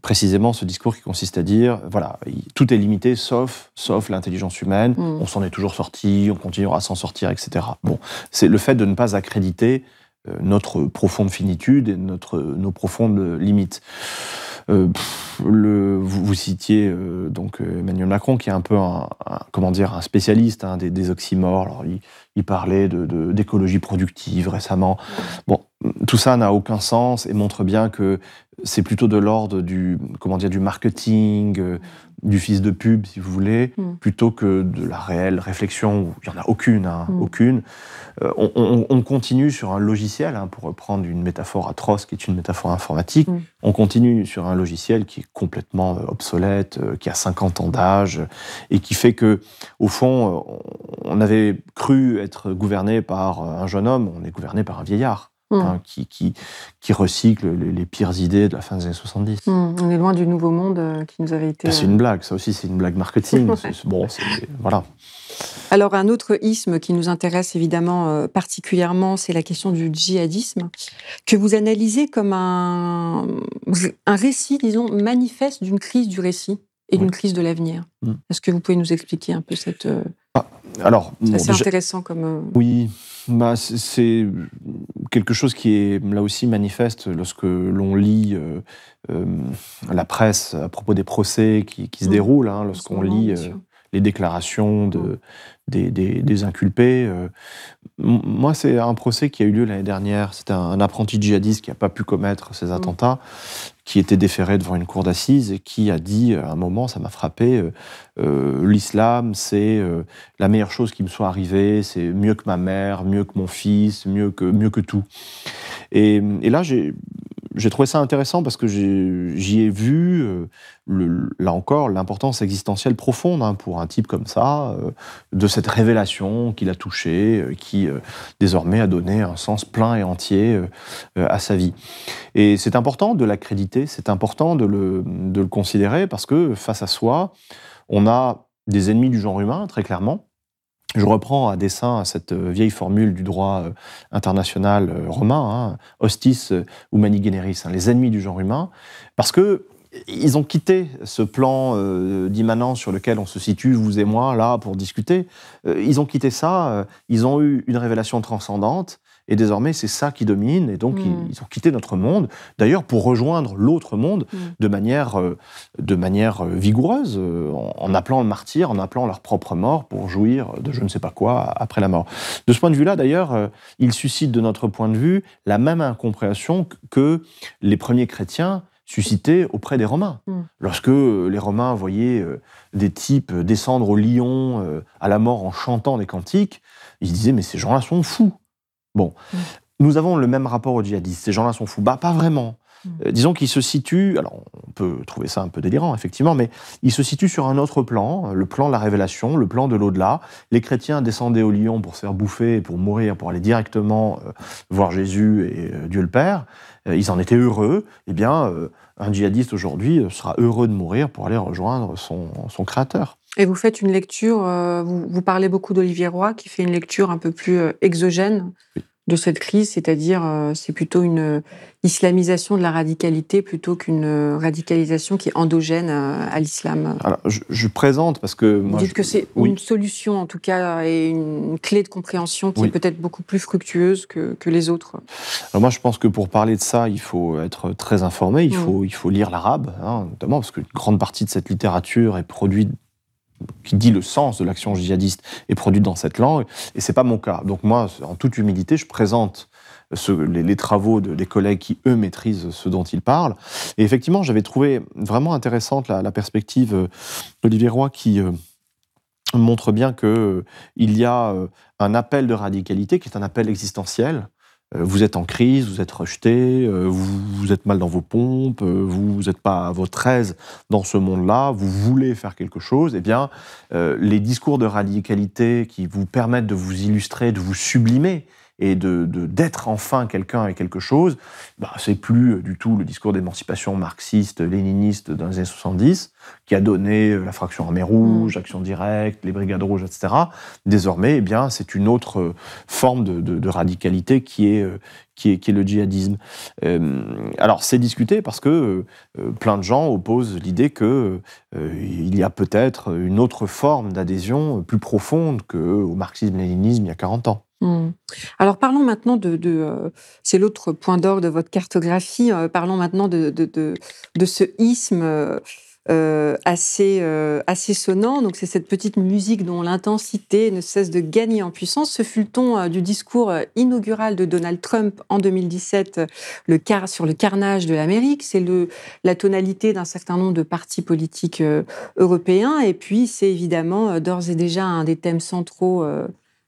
précisément ce discours qui consiste à dire, voilà, tout est limité sauf, sauf l'intelligence humaine. Mm. On s'en est toujours sorti, on continuera à s'en sortir, etc. Bon, c'est le fait de ne pas accréditer euh, notre profonde finitude et notre, nos profondes limites. Euh, vous, citiez euh, donc Emmanuel Macron, qui est un peu un, comment dire un spécialiste hein, des, oxymores. Il, parlait d'écologie productive récemment. Bon, tout ça n'a aucun sens et montre bien que c'est plutôt de l'ordre du du marketing, du fils de pub, si vous voulez, mm. plutôt que de la réelle réflexion. Il n'y en a aucune, hein, mm. aucune. Euh, on, continue sur un logiciel, hein, pour reprendre une métaphore atroce qui est une métaphore informatique, mm. on continue sur un logiciel qui est complètement euh, obsolète, euh, qui a 50 ans d'âge, et qui fait que, au fond, on avait cru être gouverné par un jeune homme, on est gouverné par un vieillard. Hmm. Hein, qui, qui, qui, recycle les, pires idées de la fin des années 70. Hmm. On est loin du nouveau monde euh, qui nous avait été. Ah, c'est une euh, blague, ça aussi, c'est une blague marketing. (laughs) bon, voilà. Alors, un autre isme qui nous intéresse évidemment euh, particulièrement, c'est la question du djihadisme, que vous analysez comme un, un récit, disons, manifeste d'une crise du récit et d'une crise de l'avenir. Hmm. Est-ce que vous pouvez nous expliquer un peu cette. Alors, c'est intéressant comme. Oui, bah, c'est quelque chose qui est là aussi manifeste lorsque l'on lit euh, euh, la presse à propos des procès qui, se mmh. déroulent, hein, lorsqu'on lit euh, les déclarations de, mmh. des, des, inculpés. moi, c'est un procès qui a eu lieu l'année dernière. C'était un, apprenti djihadiste qui n'a pas pu commettre ces mmh. attentats qui était déféré devant une cour d'assises et qui a dit à un moment, ça m'a frappé, euh, euh, l'islam, c'est euh, la meilleure chose qui me soit arrivée, c'est mieux que ma mère, mieux que mon fils, mieux que, mieux que tout. Et, et là, j'ai j'ai trouvé ça intéressant parce que j'y ai, vu, euh, là encore, l'importance existentielle profonde hein, pour un type comme ça, euh, de cette révélation qu'il a touchée, euh, qui désormais a donné un sens plein et entier à sa vie. Et c'est important de l'accréditer, c'est important de le, de le considérer parce que face à soi, on a des ennemis du genre humain, très clairement, je reprends à dessein cette euh, vieille formule du droit euh, international euh, romain, hein, hostis humani generis, hein, les ennemis du genre humain, parce que ils ont quitté ce plan d'immanence sur lequel on se situe, vous et moi, là, pour discuter. ils ont quitté ça, ils ont eu une révélation transcendante, et désormais, c'est ça qui domine. Et donc, hmm. ils, ont quitté notre monde, d'ailleurs, pour rejoindre l'autre monde hmm. de manière, euh, de manière euh, vigoureuse, euh, en, appelant le martyr, en appelant leur propre mort pour jouir de je ne sais pas quoi après la mort. De ce point de vue-là, d'ailleurs, ils suscitent de notre point de vue la même incompréhension que les premiers chrétiens suscitaient auprès des Romains. Hmm. Lorsque les Romains voyaient des types descendre au lion à la mort en chantant des cantiques, ils disaient mais ces gens-là sont fous. Bon, mm. nous avons le même rapport aux djihadistes. Ces gens-là sont fous. Bah, pas vraiment. Mm. Euh, disons qu'ils se situent, alors peut trouver ça un peu délirant, effectivement, mais ils se situent sur un autre plan, le plan de la révélation, le plan de l'au-delà. Les chrétiens descendaient au lion pour se faire bouffer, pour mourir, pour aller directement euh, voir Jésus et euh, Dieu le Père. ils en étaient heureux. Eh bien, un djihadiste aujourd'hui sera heureux de mourir pour aller rejoindre son, son Créateur. Et vous faites une lecture, vous, vous, parlez beaucoup d'Olivier Roy, qui fait une lecture un peu plus exogène de cette crise, c'est-à-dire euh, c'est plutôt une islamisation de la radicalité plutôt qu'une radicalisation qui est endogène à, l'islam. Alors, je, présente parce que moi, vous dites que c'est une solution en tout cas et une clé de compréhension qui est peut-être beaucoup plus fructueuse que, les autres. Alors moi, je pense que pour parler de ça, il faut être très informé, il faut il faut lire l'arabe, hein, notamment parce qu'une grande partie de cette littérature est produite qui dit le sens de l'action djihadiste est produite dans cette langue, et c'est pas mon cas. Donc moi, en toute humilité, je présente les, travaux des collègues qui, eux, maîtrisent ce dont ils parlent. Et effectivement, j'avais trouvé vraiment intéressante la, perspective euh, d'Olivier Roy qui euh, montre bien qu'il euh, y a un appel de radicalité qui est un appel existentiel, vous êtes en crise, vous êtes rejeté, euh, vous, êtes mal dans vos pompes, euh, vous n'êtes pas à votre aise dans ce monde-là, vous voulez faire quelque chose, eh bien, les discours de radicalité qui vous permettent de vous illustrer, de vous sublimer, et de d'être enfin quelqu'un et quelque chose, bah, c'est plus du tout le discours d'émancipation marxiste, léniniste dans les années 70, qui a donné euh, la fraction armée rouge, mm. action directe, les brigades rouges, etc. Désormais, eh bien, c'est une autre euh, forme de, de, radicalité qui est, euh, qui est, qui est le djihadisme. alors, c'est discuté parce que plein de gens opposent l'idée qu'il il y a peut-être une autre forme d'adhésion plus profonde qu'au marxisme-léninisme il y a 40 ans. Mm. Alors parlons maintenant de, de c'est l'autre point d'or de votre cartographie, parlons maintenant de, de, ce isme euh, assez, euh, assez sonnant. Donc c'est cette petite musique dont l'intensité ne cesse de gagner en puissance. Ce fut le ton euh, du discours inaugural de Donald Trump en 2017 le sur le carnage de l'Amérique. C'est la tonalité d'un certain nombre de partis politiques européens. Et puis c'est évidemment d'ores et déjà un des thèmes centraux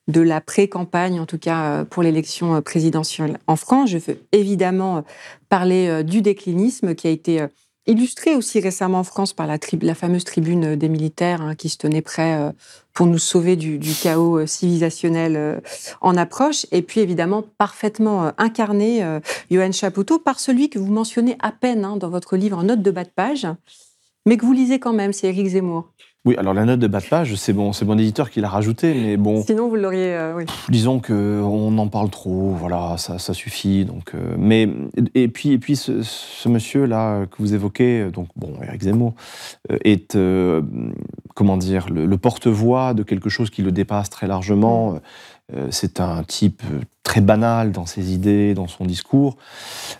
de la pré-campagne, en tout cas pour l'élection présidentielle en France. Je veux évidemment parler du déclinisme qui a été illustré aussi récemment en France par la, fameuse tribune des militaires hein, qui se tenait prêt euh, pour nous sauver du, chaos euh, civilisationnel euh, en approche, et puis évidemment parfaitement incarné, Johan Chapoutot, par celui que vous mentionnez à peine hein, dans votre livre en note de bas de page, mais que vous lisez quand même, c'est Éric Zemmour. Oui, alors la note de bas de page, c'est bon, c'est mon éditeur qui l'a rajouté, mais bon. Sinon, vous l'auriez. Euh, oui. Disons que on en parle trop, voilà, ça, ça suffit. Donc, euh, mais et puis et puis ce, monsieur là que vous évoquez, donc bon, Eric Zemmour, euh, est comment dire le, porte-voix de quelque chose qui le dépasse très largement. Euh, c'est un type euh, très banal dans ses idées, dans son discours.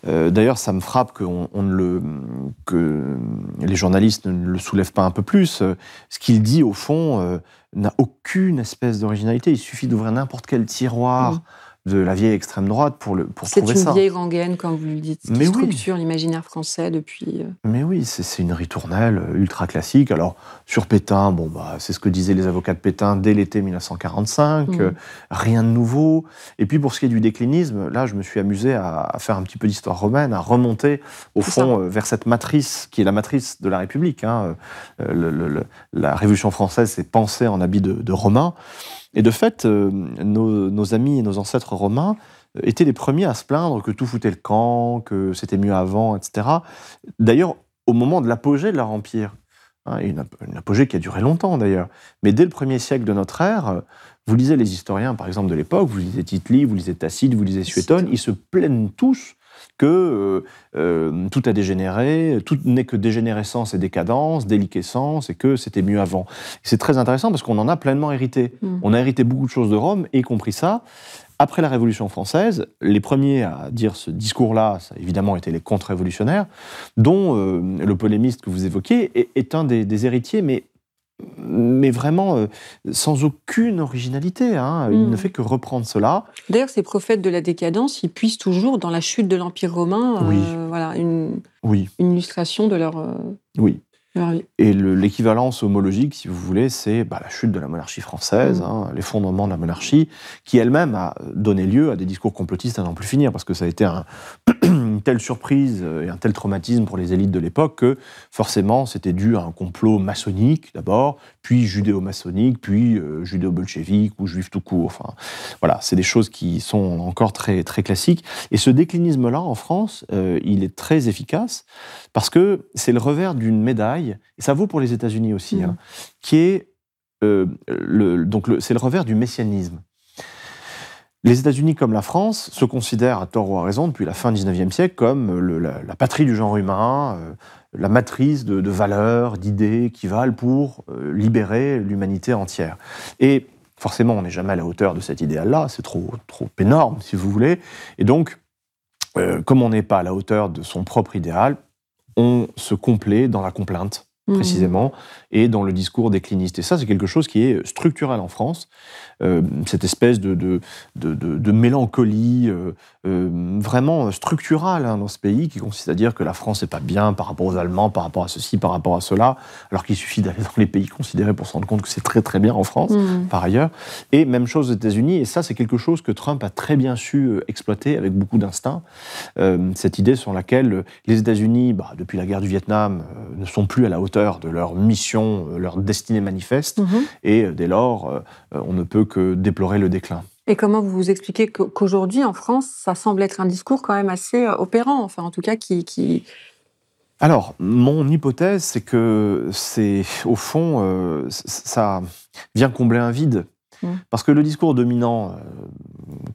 Euh, d'ailleurs, ça me frappe que les journalistes ne le soulèvent pas un peu plus. Ce qu'il dit, au fond, n'a aucune espèce d'originalité. Il suffit d'ouvrir n'importe quel tiroir de la vieille extrême droite pour, le, pour trouver ça. C'est une vieille rengaine, comme vous le dites, qui structure l'imaginaire français depuis... Euh, Mais oui, c'est une ritournelle euh, ultra classique. Alors, sur Pétain, bon, bah, c'est ce que disaient les avocats de Pétain dès l'été 1945, mmh. euh, rien de nouveau. Et puis, pour ce qui est du déclinisme, là, je me suis amusé à, faire un petit peu d'histoire romaine, à remonter, au fond, vers cette matrice, qui est la matrice de la République. Hein. la Révolution française s'est pensée en habit de, de Romain. Et de fait, euh, nos, amis et nos ancêtres romains euh, étaient les premiers à se plaindre que tout foutait le camp, que c'était mieux avant, etc. D'ailleurs, au moment de l'apogée de leur empire, hein, une, apogée qui a duré longtemps d'ailleurs, mais dès le premier siècle de notre ère, vous lisez les historiens, par exemple, de l'époque, vous lisez tite vous lisez Tacite, vous lisez Suétone, ils se plaignent tous que euh, euh, tout a dégénéré, tout n'est que dégénérescence et décadence, déliquescence, et que c'était mieux avant. C'est très intéressant parce qu'on en a pleinement hérité. Mm. On a hérité beaucoup de choses de Rome, y compris ça. Après la Révolution française, les premiers à dire ce discours-là, ça a évidemment été les contre-révolutionnaires, dont euh, le polémiste que vous évoquez est, un des, des héritiers, mais mais vraiment euh, sans aucune originalité. Hein. Il ne hmm. fait que reprendre cela. D'ailleurs, ces prophètes de la décadence, ils puissent toujours dans la chute de l'Empire romain, euh, voilà, une, oui. une illustration de leur, euh, oui. Et l'équivalence homologique, si vous voulez, c'est bah, la chute de la monarchie française, mm. hein, l'effondrement de la monarchie, qui elle-même a donné lieu à des discours complotistes à n'en plus finir, parce que ça a été une (clears throat) telle surprise et un tel traumatisme pour les élites de l'époque que forcément c'était dû à un complot maçonnique d'abord, puis judéo-maçonnique, puis euh, judéo-bolchevique ou juif tout court. Enfin, voilà, c'est des choses qui sont encore très, très classiques. Et ce déclinisme-là, en France, euh, il est très efficace parce que c'est le revers d'une médaille, et ça vaut pour les États-Unis aussi, mmh. hein, qui est euh, le, donc c'est le revers du messianisme. Les États-Unis, comme la France, se considèrent à tort ou à raison depuis la fin du XIXe siècle comme la, patrie du genre humain, euh, la matrice de, valeurs, d'idées qui valent pour euh, libérer l'humanité entière. Et forcément, on n'est jamais à la hauteur de cet idéal-là, c'est trop, trop énorme, si vous voulez. Et donc, comme on n'est pas à la hauteur de son propre idéal, on se complaît dans la complainte. Mmh. précisément, et dans le discours décliniste. Et ça, c'est quelque chose qui est structurel en France, euh, cette espèce de, de, de, de mélancolie euh, euh, vraiment structurale hein, dans ce pays, qui consiste à dire que la France n'est pas bien par rapport aux Allemands, par rapport à ceci, par rapport à cela, alors qu'il suffit d'aller dans les pays considérés pour se rendre compte que c'est très très bien en France, Mmh. par ailleurs. Et même chose aux États-Unis, et ça, c'est quelque chose que Trump a très bien su exploiter avec beaucoup d'instinct. Cette idée sur laquelle les États-Unis, bah, depuis la guerre du Vietnam, ne sont plus à la hauteur de leur mission, euh, leur destinée manifeste, Mhm. et euh, dès lors, euh, on ne peut que déplorer le déclin. Et comment vous vous expliquez qu'au- qu'aujourd'hui, en France, ça semble être un discours quand même assez opérant, enfin en tout cas qui... qui... Alors, mon hypothèse, c'est que c'est, au fond, euh, ça vient combler un vide. Mm. Parce que le discours dominant,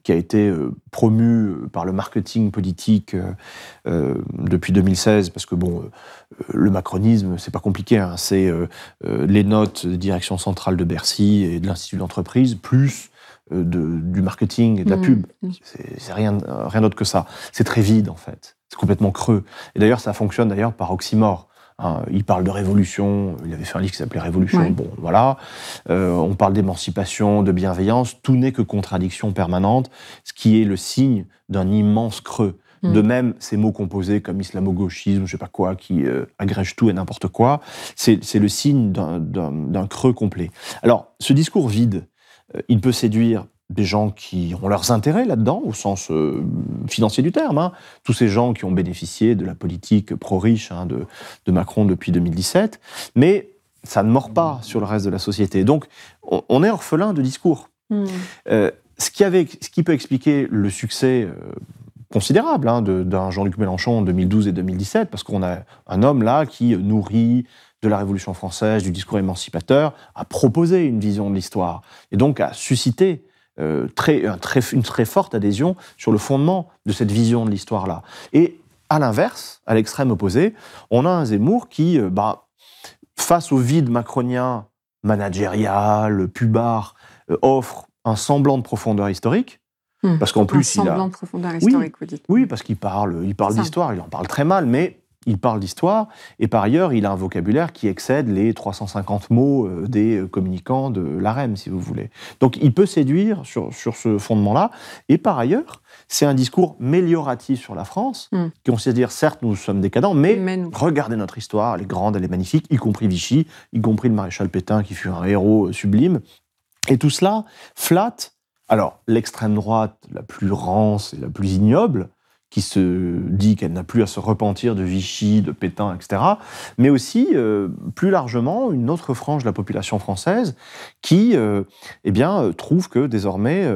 qui a été euh, promu euh, par le marketing politique euh, depuis 2016, parce que bon, le macronisme, c'est pas compliqué, hein, c'est les notes de direction centrale de Bercy et de l'Institut d'entreprise, plus de- du marketing et de la Mm. pub. C'est rien, rien d'autre que ça. C'est très vide, en fait. C'est complètement creux. Et d'ailleurs, ça fonctionne d'ailleurs par oxymore. Hein, il parle de révolution. Il avait fait un livre qui s'appelait Révolution. Ouais. Bon, voilà. Euh, on parle d'émancipation, de bienveillance. Tout n'est que contradiction permanente, ce qui est le signe d'un immense creux. Mm. De même, ces mots composés comme islamo-gauchisme, je sais pas quoi, qui euh, agrègent tout et n'importe quoi, c'est le signe d'un creux complet. Alors, ce discours vide, euh, il peut séduire des gens qui ont leurs intérêts là-dedans, au sens euh, financier du terme. hein. Tous ces gens qui ont bénéficié de la politique pro-riche hein, de, de Macron depuis 2017. Mais ça ne mord pas sur le reste de la société. Donc, on, on est orphelin de discours. Hmm. Euh, ce, qui avait, ce qui peut expliquer le succès euh, considérable hein, d'un Jean-Luc Mélenchon en 2012 et 2017, parce qu'on a un homme là qui nourrit de la Révolution française, du discours émancipateur, a proposé une vision de l'histoire, et donc a suscité euh, très, un très- une très forte adhésion sur le fondement de cette vision de l'histoire-là. Et à l'inverse, à l'extrême opposé, on a un Zemmour qui, euh, bah, face au vide macronien, managérial, pubard, euh, offre un semblant de profondeur historique, Hmm. parce qu'en Un plus, il a... semblant de profondeur historique, vous dites. Oui, parce qu'il parle, il parle d'histoire, il en parle très mal, mais il parle d'histoire, et par ailleurs, il a un vocabulaire qui excède les 350 mots euh, des euh, communicants de l'AREM, si vous voulez. Donc il peut séduire sur, sur ce fondement-là, et par ailleurs, c'est un discours mélioratif sur la France, Mm. qui consiste à dire, certes, nous sommes décadents, mais, regardez notre histoire, elle est grande, elle est magnifique, y compris Vichy, y compris le maréchal Pétain, qui fut un héros euh, sublime. Et tout cela flatte, alors, l'extrême droite la plus rance et la plus ignoble, qui se dit qu'elle n'a plus à se repentir de Vichy, de Pétain, etc., mais aussi, euh, plus largement, une autre frange de la population française qui euh, eh bien, euh, trouve que désormais,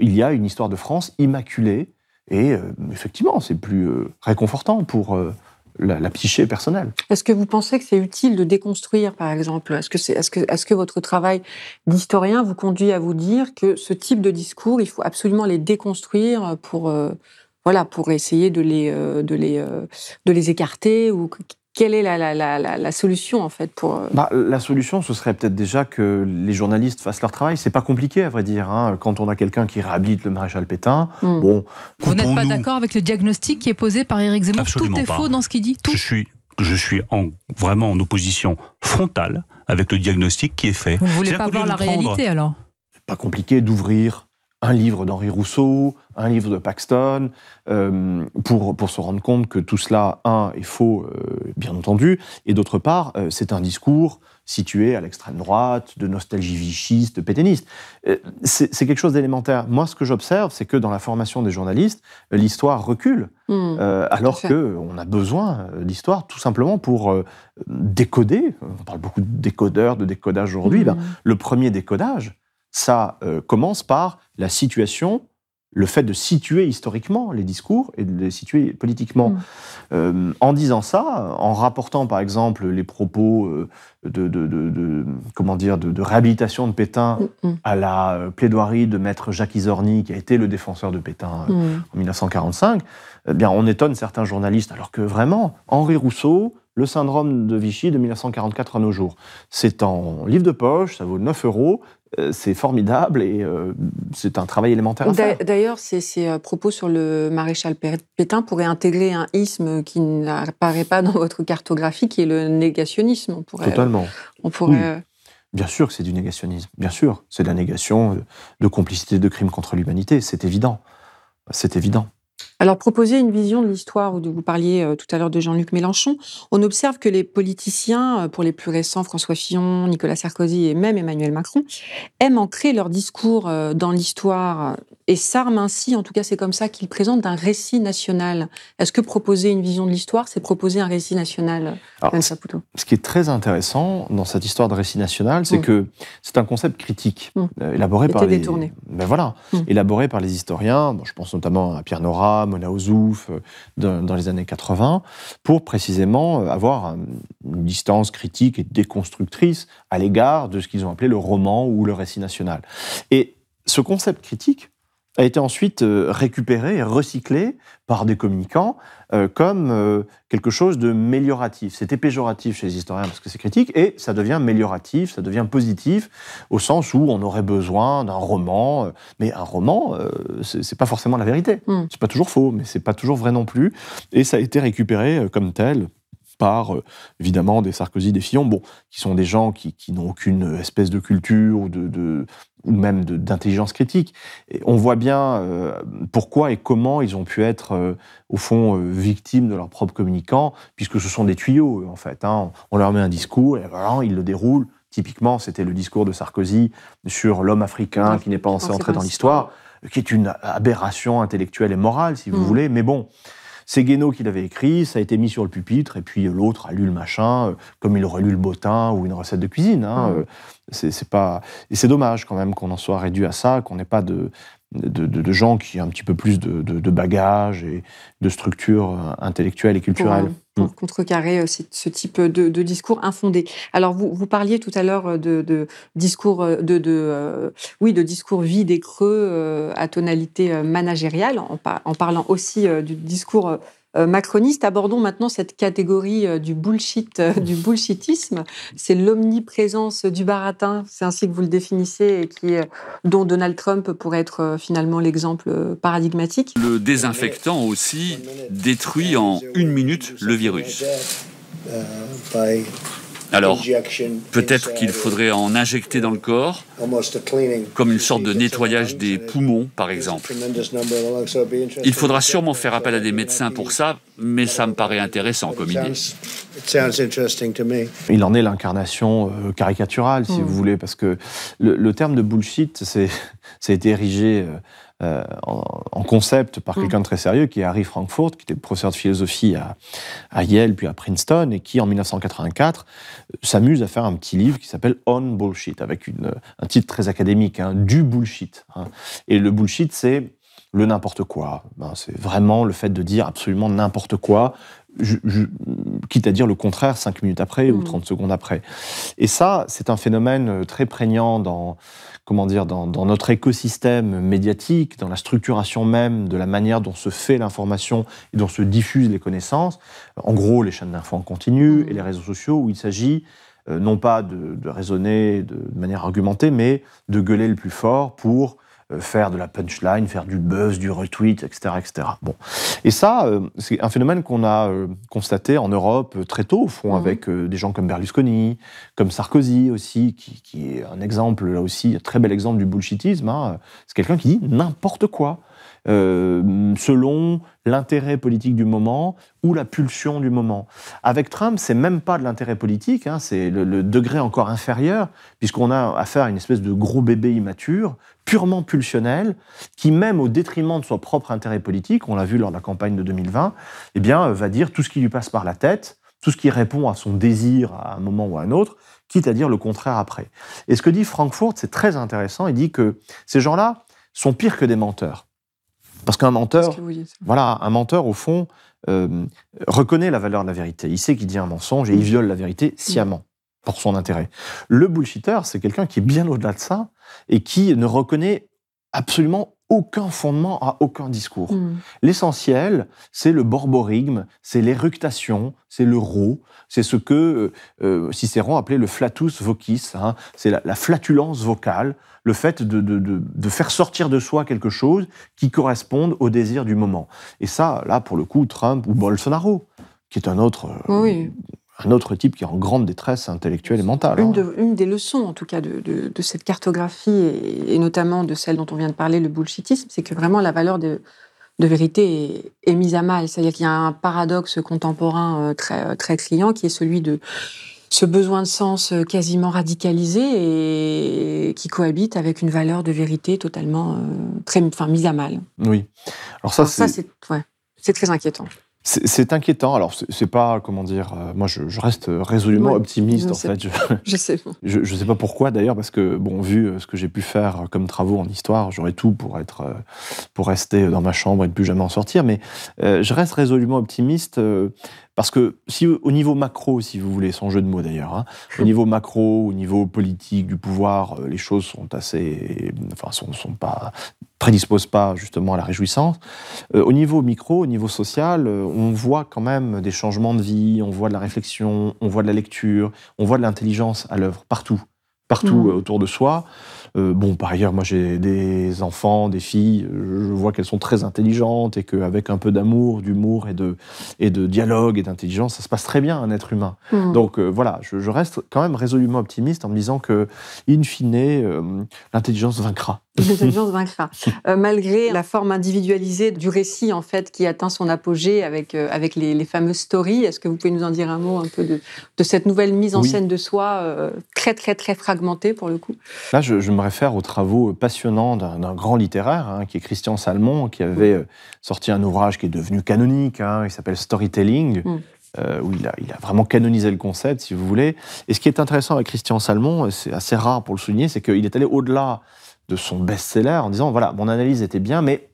il y a une histoire de France immaculée, et effectivement, c'est plus réconfortant pour la, la psyché personnelle. Est-ce que vous pensez que c'est utile de déconstruire, par exemple? Est-ce que, votre travail d'historien vous conduit à vous dire que ce type de discours, il faut absolument les déconstruire pour, voilà, pour essayer de les, euh, de les, euh, de les écarter ou que- quelle est la, la, la, solution en fait pour euh, Bah, la solution, ce serait peut-être déjà que les journalistes fassent leur travail. C'est pas compliqué, à vrai dire. hein. Quand on a quelqu'un qui réhabilite le maréchal Pétain, Hmm. bon, Vous n'êtes pas d'accord avec le diagnostic qui est posé par Éric Zemmour? Absolument Tout est pas. faux dans ce qu'il dit Tout? Je suis, je suis en, vraiment en opposition frontale avec le diagnostic qui est fait. Vous ne voulez pas voir la prendre- réalité alors? Pas compliqué d'ouvrir un livre d'Henri Rousseau, un livre de Paxton, euh, pour, pour se rendre compte que tout cela, un, est faux, euh, bien entendu, et d'autre part, euh, c'est un discours situé à l'extrême droite, de nostalgie vichiste, de pétainiste. C'est quelque chose d'élémentaire. Moi, ce que j'observe, c'est que dans la formation des journalistes, l'histoire recule, euh, alors qu'on a besoin d'histoire tout simplement pour décoder. On parle beaucoup de décodeurs, de décodage aujourd'hui. Hmm. Ben, le premier décodage, ça euh, commence par la situation, le fait de situer historiquement les discours et de les situer politiquement. Mm. Euh, en disant ça, en rapportant par exemple les propos euh, de, de- de- de- comment dire, de, de réhabilitation de Pétain Hmm, à la plaidoirie de maître Jacques Isorni, qui a été le défenseur de Pétain en 1945, eh bien, on étonne certains journalistes, alors que vraiment, Henri Rousseau, le syndrome de Vichy de 1944 à nos jours, c'est en livre de poche, ça vaut 9 euros, c'est formidable et euh, c'est un travail élémentaire. D'ailleurs, ces, euh, propos sur le maréchal Pétain pourraient intégrer un isme qui n'apparaît pas dans votre cartographie, qui est le négationnisme. On pourrait, Totalement. On pourrait... Bien sûr que c'est du négationnisme. Bien sûr, c'est de la négation de complicité de crimes contre l'humanité. C'est évident. C'est évident. Alors, proposer une vision de l'histoire, vous parliez euh, tout à l'heure de Jean-Luc Mélenchon, on observe que les politiciens, euh, pour les plus récents, François Fillon, Nicolas Sarkozy et même Emmanuel Macron, aiment ancrer leur discours euh, dans l'histoire et s'arment ainsi, en tout cas c'est comme ça qu'ils présentent un récit national. Est-ce que proposer une vision de l'histoire, c'est proposer un récit national Ce qui est très intéressant dans cette histoire de récit national, c'est mm. que c'est un concept critique, mm. élaboré par les... Détourné. Ben voilà, mm. élaboré par les historiens, je pense notamment à Pierre Nora, Mona Ozouf, euh, dans, les années 80, pour précisément euh, avoir une distance critique et déconstructrice à l'égard de ce qu'ils ont appelé le roman ou le récit national. Et ce concept critique, a été ensuite euh, récupéré et recyclé par des communicants euh, comme euh, quelque chose de mélioratif. C'était péjoratif chez les historiens parce que c'est critique, et ça devient amélioratif, ça devient positif, au sens où on aurait besoin d'un roman. mais un roman, c'est pas forcément la vérité. Mm. C'est pas toujours faux, mais c'est pas toujours vrai non plus. Et ça a été récupéré comme tel par évidemment des Sarkozy, des Fillon, bon, qui sont des gens qui, n'ont aucune espèce de culture ou de, ou même d'intelligence critique. Et on voit bien euh, pourquoi et comment ils ont pu être, euh, au fond, euh, victimes de leurs propres communicants, puisque ce sont des tuyaux, en fait. Hein. On leur met un discours et voilà, ils le déroulent. Typiquement, c'était le discours de Sarkozy sur l'homme africain qui n'est pas censé entrer dans l'histoire, qui est une aberration intellectuelle et morale, si vous mmh. voulez. Mais bon, c'est Guénaud qui l'avait écrit, ça a été mis sur le pupitre, et puis l'autre a lu le machin, comme il aurait lu le bottin ou une recette de cuisine. Hein. Mmh. C'est pas et c'est dommage quand même qu'on en soit réduit à ça, qu'on n'ait pas de de, gens qui ont un petit peu plus de, de bagages et de structure euh, intellectuelle et culturelle. Pour, mm. contrecarrer euh, ce type de, discours infondé. Alors, vous, vous parliez tout à l'heure de, discours, de, oui, de discours vides et creux à tonalité managériale, en, en parlant aussi du discours euh, macroniste. Abordons maintenant cette catégorie euh, du bullshit, euh, du bullshitisme. C'est l'omniprésence du baratin, c'est ainsi que vous le définissez, et qui, dont Donald Trump pourrait être finalement l'exemple paradigmatique. Le désinfectant aussi détruit en une minute le virus. Alors, peut-être qu'il faudrait en injecter dans le corps, comme une sorte de nettoyage des poumons, par exemple. Il faudra sûrement faire appel à des médecins pour ça, mais ça me paraît intéressant comme idée. Il en est l'incarnation euh, caricaturale, si hmm. vous voulez, parce que le, terme de bullshit, c'est, ça a été érigé euh, euh, en, concept par mm. quelqu'un de très sérieux, qui est Harry Frankfurt, qui était professeur de philosophie à, Yale puis à Princeton, et qui en 1984 euh, s'amuse à faire un petit livre qui s'appelle On Bullshit, avec une, un titre très académique, hein, du bullshit. Hein. Et le bullshit, c'est le n'importe quoi. Ben, c'est vraiment le fait de dire absolument n'importe quoi, quitte à dire le contraire cinq minutes après ou 30 mm. secondes après. Et ça, c'est un phénomène euh, très prégnant dans, comment dire, dans, notre écosystème médiatique, dans la structuration même de la manière dont se fait l'information et dont se diffusent les connaissances. En gros, les chaînes d'infos en continu et les réseaux sociaux où il s'agit euh, non pas de, raisonner de, manière argumentée, mais de gueuler le plus fort pour faire de la punchline, faire du buzz, du retweet, etc. etc. Bon. Et ça, euh, c'est un phénomène qu'on a euh, constaté en Europe très tôt, au fond, mhm. avec des gens comme Berlusconi, comme Sarkozy aussi, qui, est un exemple, là aussi, un très bel exemple du bullshitisme. Hein. C'est quelqu'un qui dit n'importe quoi. Euh, selon l'intérêt politique du moment ou la pulsion du moment. Avec Trump, c'est même pas de l'intérêt politique, hein, c'est le, degré encore inférieur, puisqu'on a affaire à une espèce de gros bébé immature, purement pulsionnel, qui même au détriment de son propre intérêt politique, on l'a vu lors de la campagne de 2020, eh bien, va dire tout ce qui lui passe par la tête, tout ce qui répond à son désir à un moment ou à un autre, quitte à dire le contraire après. Et ce que dit Frankfurt, c'est très intéressant, il dit que ces gens-là sont pires que des menteurs. Parce qu'un menteur, voilà, un menteur, au fond, euh, reconnaît la valeur de la vérité. Il sait qu'il dit un mensonge et il viole la vérité sciemment, pour son intérêt. Le bullshitter, c'est quelqu'un qui est bien au-delà de ça et qui ne reconnaît absolument aucun fondement à aucun discours. Mm. L'essentiel, c'est le borborigme, c'est l'éructation, c'est le rot, c'est ce que euh, Cicéron appelait le flatus vocis, hein. c'est la, flatulence vocale, le fait de, faire sortir de soi quelque chose qui corresponde au désir du moment. Et ça, là, pour le coup, Trump ou Bolsonaro, qui est un autre, oui un autre type qui est en grande détresse intellectuelle et mentale. Une, hein. des leçons, en tout cas, de, cette cartographie, et, notamment de celle dont on vient de parler, le bullshitisme, c'est que vraiment la valeur de, vérité est, mise à mal. C'est-à-dire qu'il y a un paradoxe contemporain euh, très, euh, très criant qui est celui de ce besoin de sens euh, quasiment radicalisé et qui cohabite avec une valeur de vérité totalement très, enfin, mise à mal. Oui. Alors ça, c'est ouais, très inquiétant. C'est inquiétant. Alors, c'est pas, comment dire, euh, moi je, reste résolument optimiste en fait. (laughs) Je, sais. Je, sais pas pourquoi d'ailleurs, parce que, bon, vu euh, ce que j'ai pu faire comme travaux en histoire, j'aurais tout pour être, euh, pour rester dans ma chambre et ne plus jamais en sortir. Mais je reste résolument optimiste parce que si au niveau macro, si vous voulez, sans jeu de mots d'ailleurs, hein, au niveau macro, au niveau politique, du pouvoir, les choses sont assez, enfin, sont, sont pas prédispose pas justement à la réjouissance. Euh, au niveau micro, au niveau social, euh, on voit quand même des changements de vie, on voit de la réflexion, on voit de la lecture, on voit de l'intelligence à l'œuvre partout, partout mmh. autour de soi. Euh, bon, par ailleurs, moi j'ai des enfants, des filles, je vois qu'elles sont très intelligentes et qu'avec un peu d'amour, d'humour et de, et de dialogue et d'intelligence, ça se passe très bien un être humain. Mmh. Donc voilà, je, reste quand même résolument optimiste en me disant que, in fine, l'intelligence vaincra. (laughs) L'intelligence vaincra. Euh, malgré la forme individualisée du récit, en fait, qui atteint son apogée avec, euh, avec les, fameuses stories, est-ce que vous pouvez nous en dire un mot un peu de, de cette nouvelle mise en scène de soi, euh, très, très, très fragmentée pour le coup? Là, je, me réfère aux travaux passionnants d'un grand littéraire, hein, qui est Christian Salmon, qui avait sorti un ouvrage qui est devenu canonique, hein, il s'appelle Storytelling. Mm. où il a, il a, vraiment canonisé le concept, si vous voulez. Et ce qui est intéressant avec Christian Salmon, c'est assez rare pour le souligner, c'est qu'il est allé au-delà de son best-seller en disant voilà, mon analyse était bien, mais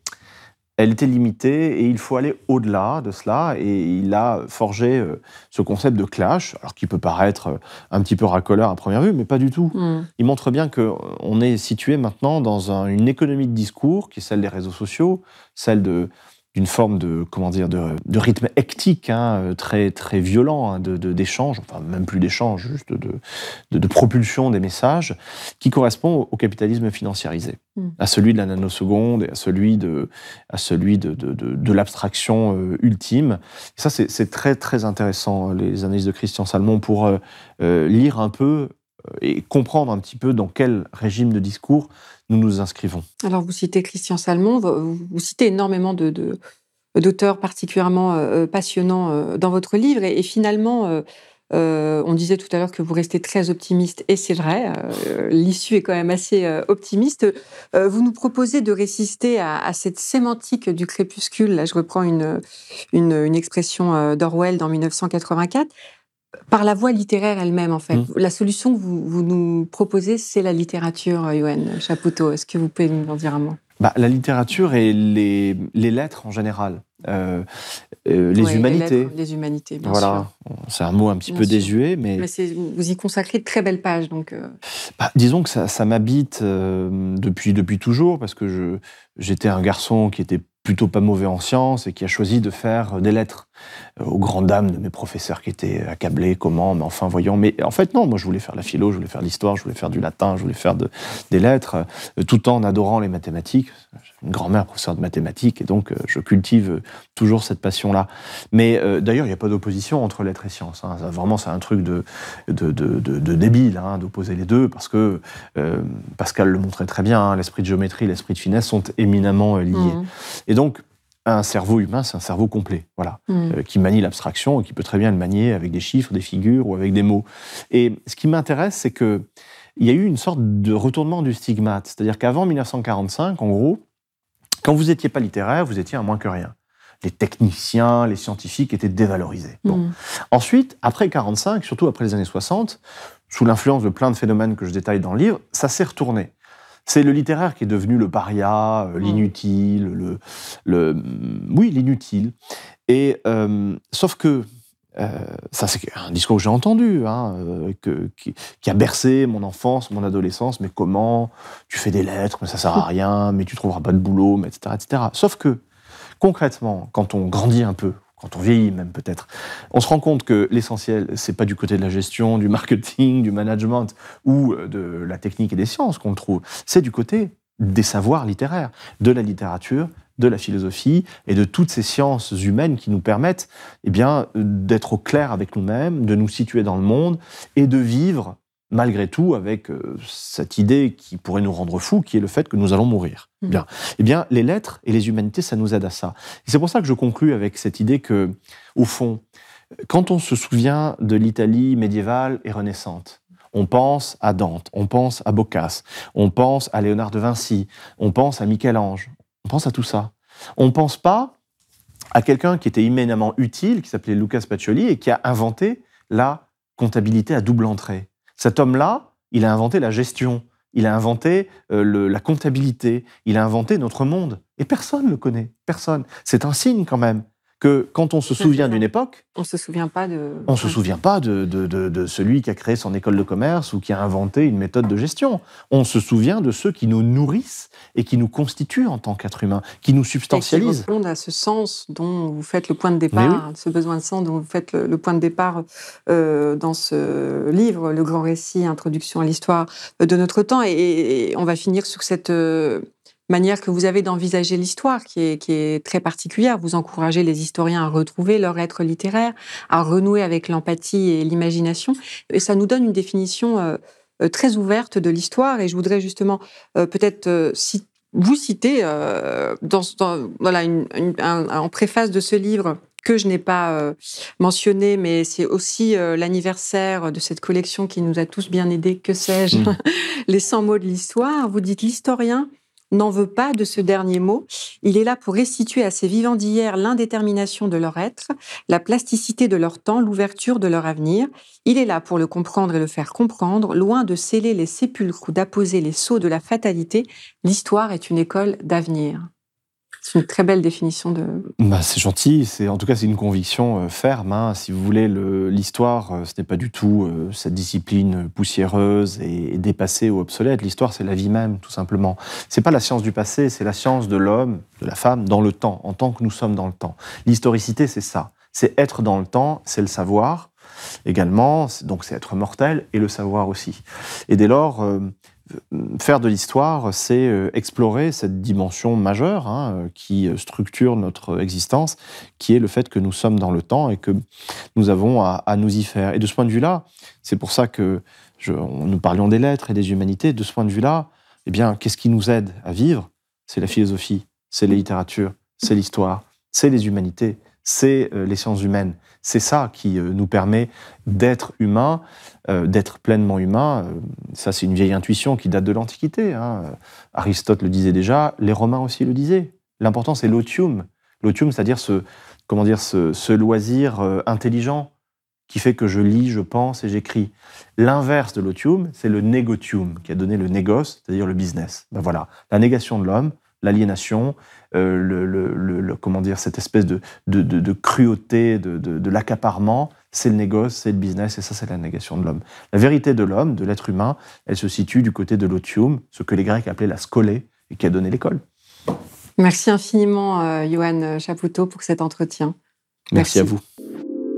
elle était limitée et il faut aller au-delà de cela. Et il a forgé euh, ce concept de clash, alors qui peut paraître euh, un petit peu racoleur à première vue, mais pas du tout. Mm. Il montre bien qu'on est situé maintenant dans une économie de discours qui est celle des réseaux sociaux, celle de d'une forme de comment dire de, rythme hectique hein, euh, très très violent hein, de d'échange enfin même plus d'échange juste de, de, propulsion des messages qui correspond au, capitalisme financiarisé hmm. à celui de la nanoseconde et à celui de à celui de, de l'abstraction euh, ultime et ça c'est très très intéressant les analyses de Christian Salmon pour euh, lire un peu et comprendre un petit peu dans quel régime de discours nous nous inscrivons. Alors, vous citez Christian Salmon, vous, citez énormément de, d'auteurs particulièrement euh, passionnants euh, dans votre livre, et, finalement, euh, on disait tout à l'heure que vous restez très optimiste, et c'est vrai, l'issue est quand même assez optimiste. vous nous proposez de résister à, cette sémantique du crépuscule, là je reprends une, une, une expression d'Orwell dans 1984 par la voie littéraire elle-même, en fait. Mmh. La solution que vous, nous proposez, c'est la littérature, Yoann Chapoutot. Est-ce que vous pouvez nous en dire un mot? Bah, La littérature et les, lettres en général. Euh, euh, les humanités. Les, humanités, bien voilà. C'est un mot un petit peu désuet, mais. mais vous y consacrez de très belles pages, donc. Euh. Bah, disons que ça, ça m'habite depuis, depuis toujours, parce que j'étais un garçon qui était plutôt pas mauvais en sciences et qui a choisi de faire des lettres. Euh, aux grandes dames de mes professeurs qui étaient accablés, comment, mais enfin, voyons. Mais en fait, non, moi, je voulais faire la philo, je voulais faire l'histoire, je voulais faire du latin, je voulais faire des lettres, euh, tout en adorant les mathématiques. J'ai une grand-mère professeure de mathématiques, et donc euh, je cultive toujours cette passion-là. Mais d'ailleurs, il n'y a pas d'opposition entre lettres et sciences. Hein. vraiment, c'est un truc de, de, débile hein, d'opposer les deux, parce que Pascal le montrait très bien, hein, l'esprit de géométrie, l'esprit de finesse sont éminemment liés. Mmh. Et donc, un cerveau humain, c'est un cerveau complet, voilà, hmm. euh, qui manie l'abstraction et qui peut très bien le manier avec des chiffres, des figures ou avec des mots. Et ce qui m'intéresse, c'est que il y a eu une sorte de retournement du stigmate, c'est-à-dire qu'avant 1945, en gros, quand vous n'étiez pas littéraire, vous étiez un moins que rien. Les techniciens, les scientifiques étaient dévalorisés. Bon. Hmm. Ensuite, après 45, surtout après les années 60, sous l'influence de plein de phénomènes que je détaille dans le livre, ça s'est retourné. C'est le littéraire qui est devenu le paria, euh, mm. l'inutile, le, le, oui, l'inutile. Et euh, sauf que euh, ça, c'est un discours que j'ai entendu, hein, euh, qui, a bercé mon enfance, mon adolescence. Mais comment Tu fais des lettres, mais ça sert à (laughs) rien, mais tu trouveras pas de boulot, mais etc., etc. Sauf que, concrètement, quand on grandit un peu, quand on vieillit même peut-être, on se rend compte que l'essentiel, c'est pas du côté de la gestion, du marketing, du management ou euh, de la technique et des sciences qu'on le trouve, c'est du côté des savoirs littéraires, de la littérature, de la philosophie et de toutes ces sciences humaines qui nous permettent eh bien, d'être au clair avec nous-mêmes, de nous situer dans le monde et de vivre malgré tout avec euh, cette idée qui pourrait nous rendre fous, qui est le fait que nous allons mourir. Mmh. Bien. Eh bien, les lettres et les humanités, ça nous aide à ça. C'est pour ça que je conclus avec cette idée que, au fond, quand on se souvient de l'Italie médiévale et renaissante, on pense à Dante, on pense à Boccace, on pense à Léonard de Vinci, on pense à Michel-Ange, on pense à tout ça. On ne pense pas à quelqu'un qui était immédiatement utile, qui s'appelait Lucas Pacioli, et qui a inventé la comptabilité à double entrée. Cet homme-là, il a inventé la gestion, il a inventé euh, la comptabilité, il a inventé notre monde. Et personne ne le connaît, personne. C'est un signe quand même que quand on se souvient d'une époque, on se souvient pas de, on se souvient pas de, de, celui qui a créé son école de commerce ou qui a inventé une méthode de gestion. On se souvient de ceux qui nous nourrissent et qui nous constituent en tant qu'être humain, qui nous substantialisent. Et qui répondent à ce sens dont vous faites le point de départ, ce besoin de sens dont vous faites le, point de départ euh, dans ce livre, le grand récit, introduction à l'histoire de notre temps. Et, on va finir sur cette euh, manière que vous avez d'envisager l'histoire qui est, qui est très particulière. Vous encouragez les historiens à retrouver leur être littéraire, à renouer avec l'empathie et l'imagination. Et ça nous donne une définition euh, euh, très ouverte de l'histoire. Et je voudrais justement euh, peut-être vous citer dans, voilà, en préface de ce livre que je n'ai pas mentionné, mais c'est aussi l'anniversaire de cette collection qui nous a tous bien aidés, que sais-je, mmh. (laughs) les 100 mots de l'histoire. Vous dites l'historien n'en veut pas de ce dernier mot. Il est là pour restituer à ces vivants d'hier l'indétermination de leur être, la plasticité de leur temps, l'ouverture de leur avenir. Il est là pour le comprendre et le faire comprendre, loin de sceller les sépulcres ou d'apposer les sceaux de la fatalité. L'histoire est une école d'avenir. C'est une très belle définition de. Bah, c'est gentil. C'est en tout cas c'est une conviction euh, ferme. Hein. Si vous voulez, l'histoire, euh, ce n'est pas du tout euh, cette discipline poussiéreuse et, dépassée ou obsolète. L'histoire, c'est la vie même, tout simplement. C'est pas la science du passé, c'est la science de l'homme, de la femme, dans le temps, en tant que nous sommes dans le temps. L'historicité, c'est ça. C'est être dans le temps, c'est le savoir également. Donc c'est être mortel et le savoir aussi. Et dès lors faire de l'histoire, c'est euh, explorer cette dimension majeure hein, qui structure notre existence, qui est le fait que nous sommes dans le temps et que nous avons à, nous y faire. Et de ce point de vue-là, c'est pour ça que nous parlions des lettres et des humanités. De ce point de vue-là, eh bien, qu'est-ce qui nous aide à vivre? C'est la philosophie, c'est la littérature, c'est l'histoire, c'est les humanités, c'est euh, les sciences humaines. C'est ça qui euh, nous permet d'être humains, euh, d'être pleinement humains. Ça, c'est une vieille intuition qui date de l'Antiquité. Hein. Aristote le disait déjà, les Romains aussi le disaient. L'important, c'est l'otium. L'otium, c'est-à-dire ce, comment dire, ce, loisir intelligent qui fait que je lis, je pense et j'écris. L'inverse de l'otium, c'est le négotium, qui a donné le négoce, c'est-à-dire le business. Ben voilà, la négation de l'homme, l'aliénation, euh, le, comment dire, cette espèce de, de, cruauté, de, l'accaparement, c'est le négoce, c'est le business, et ça, c'est la négation de l'homme. La vérité de l'homme, de l'être humain, elle se situe du côté de l'otium, ce que les Grecs appelaient la scolée, et qui a donné l'école. Merci infiniment, euh, Johan Chapoutot, pour cet entretien. Merci à vous.